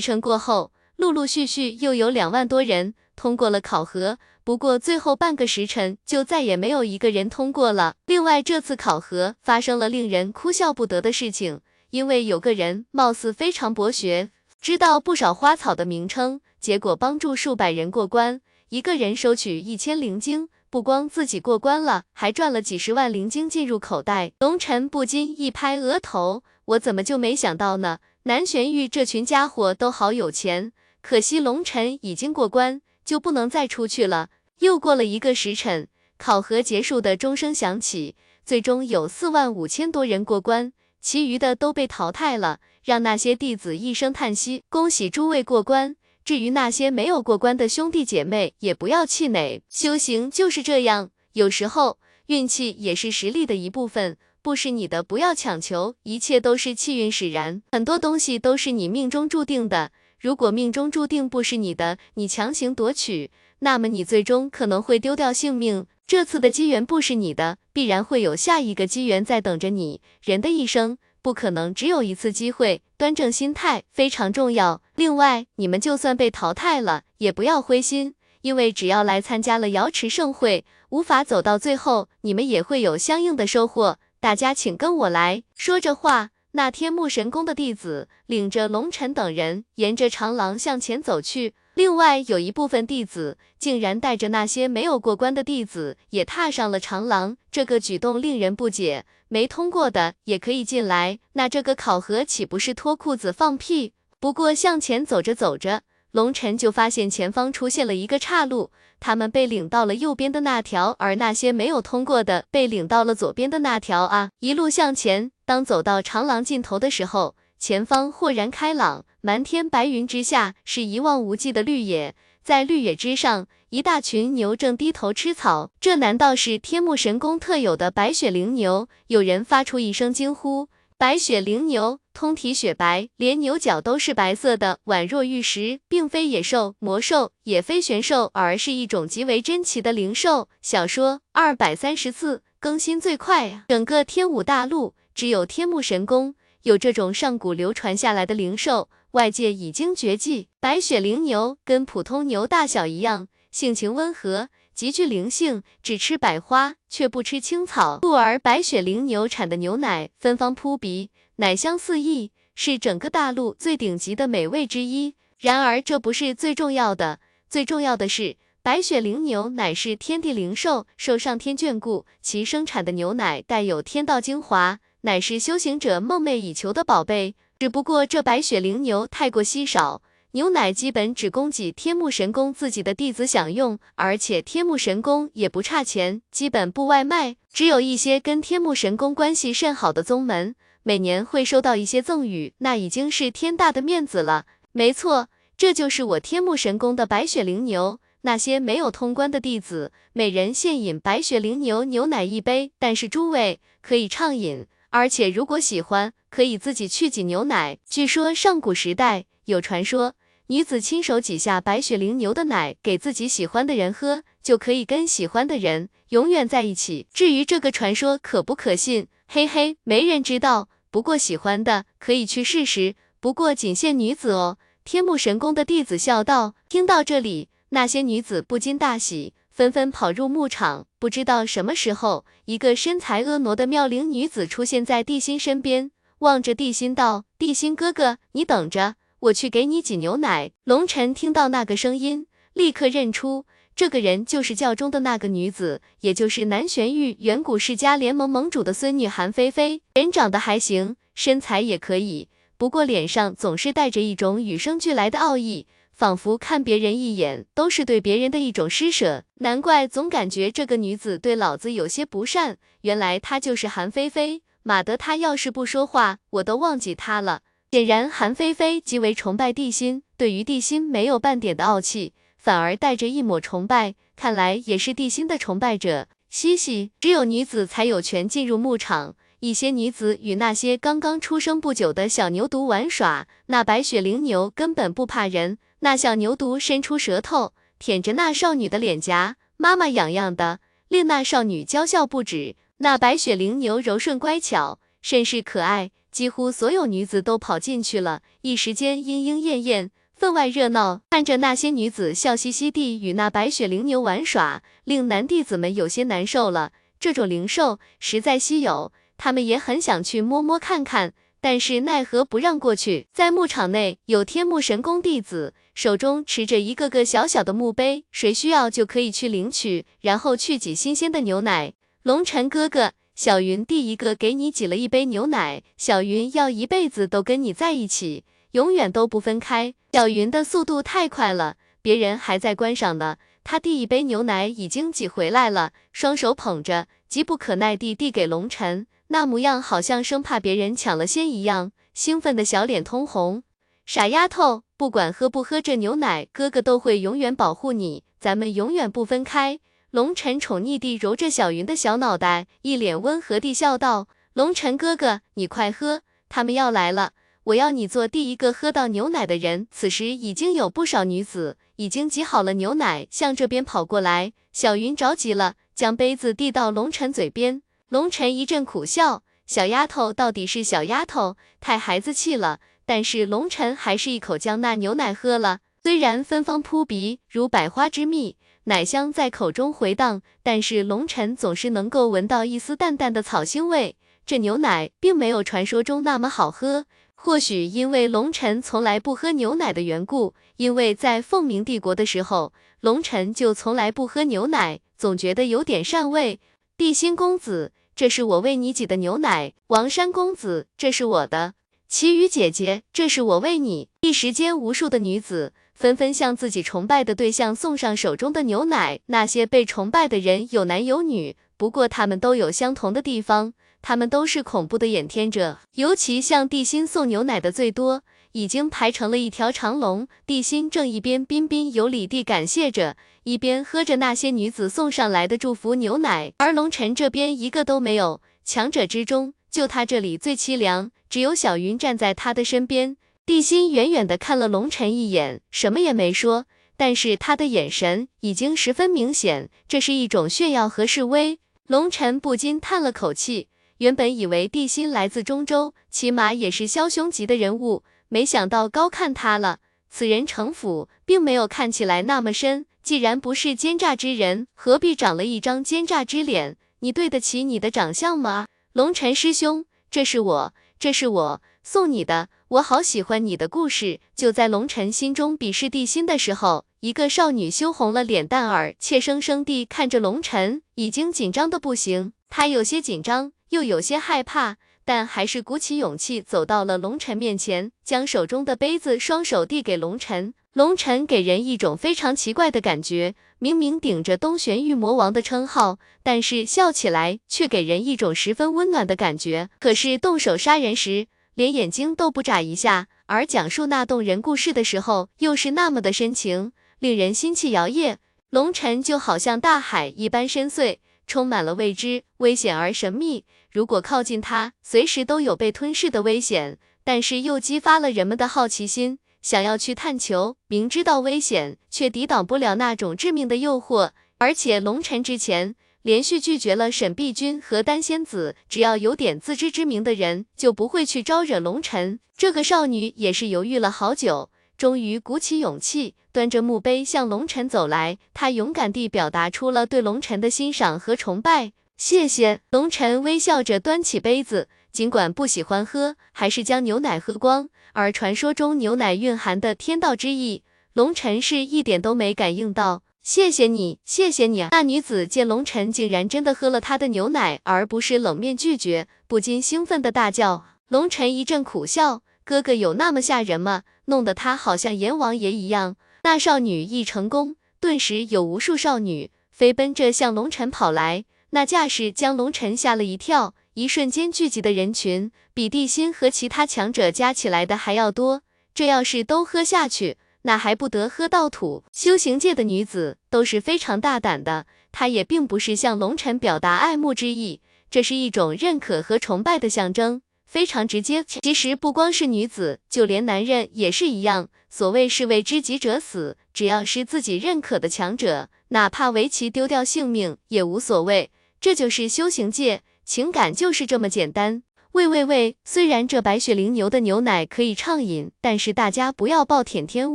辰过后，陆陆续续又有两万多人通过了考核。不过最后半个时辰就再也没有一个人通过了。另外，这次考核发生了令人哭笑不得的事情，因为有个人貌似非常博学，知道不少花草的名称，结果帮助数百人过关，一个人收取一千灵晶，不光自己过关了，还赚了几十万灵晶进入口袋。龙尘不禁一拍额头，我怎么就没想到呢？南玄玉这群家伙都好有钱，可惜龙尘已经过关，就不能再出去了。又过了一个时辰，考核结束的钟声响起，最终有四万五千多人过关，其余的都被淘汰了，让那些弟子一声叹息：恭喜诸位过关。至于那些没有过关的兄弟姐妹，也不要气馁，修行就是这样，有时候运气也是实力的一部分。不是你的，不要强求，一切都是气运使然，很多东西都是你命中注定的。如果命中注定不是你的，你强行夺取，那么你最终可能会丢掉性命。这次的机缘不是你的，必然会有下一个机缘在等着你。人的一生不可能只有一次机会，端正心态非常重要。另外，你们就算被淘汰了，也不要灰心，因为只要来参加了瑶池盛会，无法走到最后，你们也会有相应的收获。大家请跟我来。说着话，那天木神宫的弟子领着龙尘等人沿着长廊向前走去。另外有一部分弟子竟然带着那些没有过关的弟子也踏上了长廊，这个举动令人不解。没通过的也可以进来，那这个考核岂不是脱裤子放屁？不过向前走着走着，龙尘就发现前方出现了一个岔路。他们被领到了右边的那条，而那些没有通过的被领到了左边的那条啊！一路向前，当走到长廊尽头的时候，前方豁然开朗，满天白云之下是一望无际的绿野，在绿野之上，一大群牛正低头吃草。这难道是天目神宫特有的白雪灵牛？有人发出一声惊呼。白雪灵牛，通体雪白，连牛角都是白色的，宛若玉石，并非野兽、魔兽，也非玄兽，而是一种极为珍奇的灵兽。小说二百三十四更新最快啊！整个天武大陆只有天目神宫有这种上古流传下来的灵兽，外界已经绝迹。白雪灵牛跟普通牛大小一样，性情温和，极具灵性，只吃百花，却不吃青草，故而白雪灵牛产的牛奶芬芳扑鼻，奶香四溢，是整个大陆最顶级的美味之一。然而，这不是最重要的，最重要的是。白雪灵牛乃是天地灵兽，受上天眷顾，其生产的牛奶带有天道精华，乃是修行者梦寐以求的宝贝。只不过这白雪灵牛太过稀少，牛奶基本只供给天目神宫自己的弟子享用，而且天目神宫也不差钱，基本不外卖。只有一些跟天目神宫关系甚好的宗门，每年会收到一些赠与，那已经是天大的面子了。没错，这就是我天目神宫的白雪灵牛。那些没有通关的弟子，每人限饮白雪灵牛牛奶一杯，但是诸位可以畅饮，而且如果喜欢，可以自己去挤牛奶。据说上古时代有传说，女子亲手挤下白雪灵牛的奶给自己喜欢的人喝，就可以跟喜欢的人永远在一起。至于这个传说可不可信，嘿嘿，没人知道。不过喜欢的可以去试试，不过仅限女子哦。天目神宫的弟子笑道。听到这里。那些女子不禁大喜，纷纷跑入牧场。不知道什么时候，一个身材婀娜的妙龄女子出现在地心身边，望着地心道：“地心哥哥，你等着，我去给你挤牛奶。”龙晨听到那个声音，立刻认出这个人就是教中的那个女子，也就是南玄域远古世家联盟盟主的孙女韩菲菲。人长得还行，身材也可以，不过脸上总是带着一种与生俱来的傲意。仿佛看别人一眼都是对别人的一种施舍，难怪总感觉这个女子对老子有些不善。原来她就是韩菲菲。马德，她要是不说话，我都忘记她了。显然，韩菲菲极为崇拜地心，对于地心没有半点的傲气，反而带着一抹崇拜。看来也是地心的崇拜者。嘻嘻，只有女子才有权进入牧场。一些女子与那些刚刚出生不久的小牛犊玩耍，那白雪灵牛根本不怕人。那小牛犊伸出舌头舔着那少女的脸颊，妈妈痒痒的，令那少女娇笑不止。那白雪灵牛柔顺乖巧，甚是可爱，几乎所有女子都跑进去了，一时间莺莺燕燕，分外热闹。看着那些女子笑嘻嘻地与那白雪灵牛玩耍，令男弟子们有些难受了。这种灵兽实在稀有，他们也很想去摸摸看看。但是奈何不让过去。在牧场内有天目神宫弟子，手中持着一个个小小的墓碑，谁需要就可以去领取，然后去挤新鲜的牛奶。龙晨哥哥，小云第一个给你挤了一杯牛奶，小云要一辈子都跟你在一起，永远都不分开。小云的速度太快了，别人还在观赏呢，他第一杯牛奶已经挤回来了，双手捧着，急不可耐地递给龙晨。那模样好像生怕别人抢了先一样，兴奋的小脸通红。傻丫头，不管喝不喝这牛奶，哥哥都会永远保护你，咱们永远不分开。龙晨宠溺地揉着小云的小脑袋，一脸温和地笑道：“龙晨哥哥，你快喝，他们要来了，我要你做第一个喝到牛奶的人。”此时已经有不少女子已经挤好了牛奶，向这边跑过来。小云着急了，将杯子递到龙晨嘴边。龙晨一阵苦笑，小丫头到底是小丫头，太孩子气了。但是龙晨还是一口将那牛奶喝了，虽然芬芳扑鼻，如百花之蜜，奶香在口中回荡，但是龙晨总是能够闻到一丝淡淡的草腥味。这牛奶并没有传说中那么好喝，或许因为龙晨从来不喝牛奶的缘故，因为在凤鸣帝国的时候，龙晨就从来不喝牛奶，总觉得有点膻味。地心公子。这是我为你挤的牛奶，王山公子，这是我的。奇雨姐姐，这是我为你。一时间，无数的女子纷纷向自己崇拜的对象送上手中的牛奶。那些被崇拜的人有男有女，不过他们都有相同的地方，他们都是恐怖的眼天者。尤其向地心送牛奶的最多。已经排成了一条长龙，地心正一边彬彬有礼地感谢着，一边喝着那些女子送上来的祝福牛奶，而龙晨这边一个都没有。强者之中，就他这里最凄凉，只有小云站在他的身边。地心远远的看了龙晨一眼，什么也没说，但是他的眼神已经十分明显，这是一种炫耀和示威。龙晨不禁叹了口气，原本以为地心来自中州，起码也是枭雄级的人物。没想到高看他了。此人城府并没有看起来那么深，既然不是奸诈之人，何必长了一张奸诈之脸？你对得起你的长相吗？龙尘师兄，这是我，这是我送你的，我好喜欢你的故事。就在龙尘心中鄙视地心的时候，一个少女羞红了脸蛋儿，怯生生地看着龙尘，已经紧张的不行。她有些紧张，又有些害怕。但还是鼓起勇气走到了龙尘面前，将手中的杯子双手递给龙尘。龙尘给人一种非常奇怪的感觉，明明顶着东玄玉魔王的称号，但是笑起来却给人一种十分温暖的感觉。可是动手杀人时，连眼睛都不眨一下，而讲述那动人故事的时候，又是那么的深情，令人心气摇曳。龙尘就好像大海一般深邃。充满了未知、危险而神秘。如果靠近它，随时都有被吞噬的危险，但是又激发了人们的好奇心，想要去探求。明知道危险，却抵挡不了那种致命的诱惑。而且龙尘之前连续拒绝了沈碧君和丹仙子，只要有点自知之明的人，就不会去招惹龙尘。这个少女也是犹豫了好久。终于鼓起勇气，端着墓碑向龙尘走来。她勇敢地表达出了对龙尘的欣赏和崇拜。谢谢。龙尘微笑着端起杯子，尽管不喜欢喝，还是将牛奶喝光。而传说中牛奶蕴含的天道之意，龙尘是一点都没感应到。谢谢你，谢谢你。啊那女子见龙尘竟然真的喝了她的牛奶，而不是冷面拒绝，不禁兴奋的大叫。龙尘一阵苦笑。哥哥有那么吓人吗？弄得他好像阎王爷一样。那少女一成功，顿时有无数少女飞奔着向龙尘跑来，那架势将龙尘吓了一跳。一瞬间聚集的人群，比地心和其他强者加起来的还要多。这要是都喝下去，那还不得喝到吐？修行界的女子都是非常大胆的，她也并不是向龙尘表达爱慕之意，这是一种认可和崇拜的象征。非常直接，其实不光是女子，就连男人也是一样。所谓是为知己者死，只要是自己认可的强者，哪怕为其丢掉性命也无所谓。这就是修行界，情感就是这么简单。喂喂喂，虽然这白雪灵牛的牛奶可以畅饮，但是大家不要暴殄天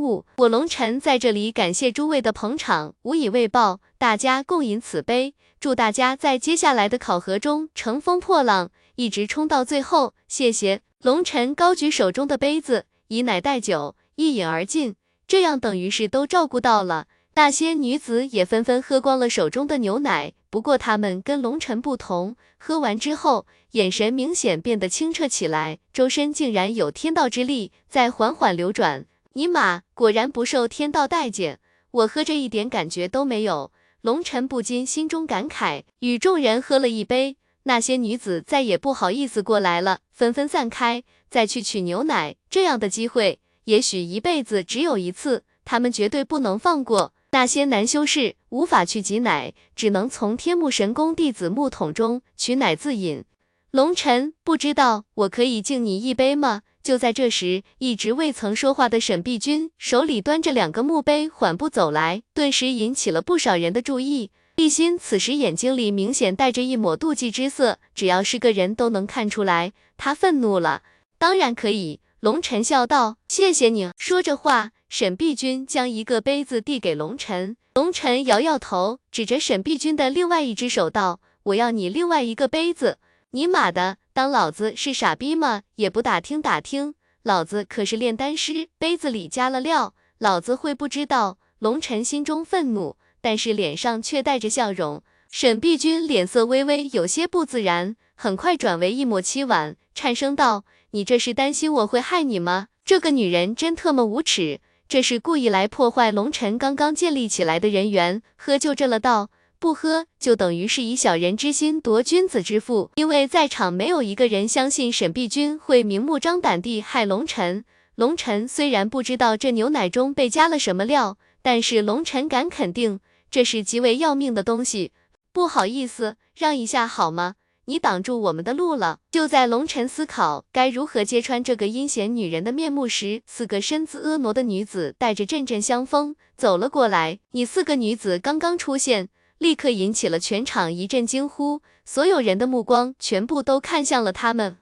物。我龙尘在这里感谢诸位的捧场，无以为报，大家共饮此杯，祝大家在接下来的考核中乘风破浪。一直冲到最后，谢谢龙尘高举手中的杯子，以奶代酒，一饮而尽，这样等于是都照顾到了。那些女子也纷纷喝光了手中的牛奶，不过她们跟龙尘不同，喝完之后，眼神明显变得清澈起来，周身竟然有天道之力在缓缓流转。尼玛，果然不受天道待见，我喝着一点感觉都没有。龙尘不禁心中感慨，与众人喝了一杯。那些女子再也不好意思过来了，纷纷散开，再去取牛奶。这样的机会，也许一辈子只有一次，他们绝对不能放过。那些男修士无法去挤奶，只能从天目神宫弟子木桶中取奶自饮。龙尘，不知道我可以敬你一杯吗？就在这时，一直未曾说话的沈碧君手里端着两个墓碑，缓步走来，顿时引起了不少人的注意。地心此时眼睛里明显带着一抹妒忌之色，只要是个人都能看出来，他愤怒了。当然可以，龙尘笑道：“谢谢你。”说着话，沈碧君将一个杯子递给龙尘，龙尘摇摇头，指着沈碧君的另外一只手道：“我要你另外一个杯子。”尼玛的，当老子是傻逼吗？也不打听打听，老子可是炼丹师，杯子里加了料，老子会不知道？龙尘心中愤怒。但是脸上却带着笑容，沈碧君脸色微微有些不自然，很快转为一抹凄婉，颤声道：“你这是担心我会害你吗？这个女人真特么无耻，这是故意来破坏龙尘刚刚建立起来的人缘。喝就这了道，不喝就等于是以小人之心夺君子之腹。因为在场没有一个人相信沈碧君会明目张胆地害龙尘。龙尘虽然不知道这牛奶中被加了什么料，但是龙尘敢肯定。”这是极为要命的东西，不好意思，让一下好吗？你挡住我们的路了。就在龙晨思考该如何揭穿这个阴险女人的面目时，四个身姿婀娜的女子带着阵阵香风走了过来。你四个女子刚刚出现，立刻引起了全场一阵惊呼，所有人的目光全部都看向了她们。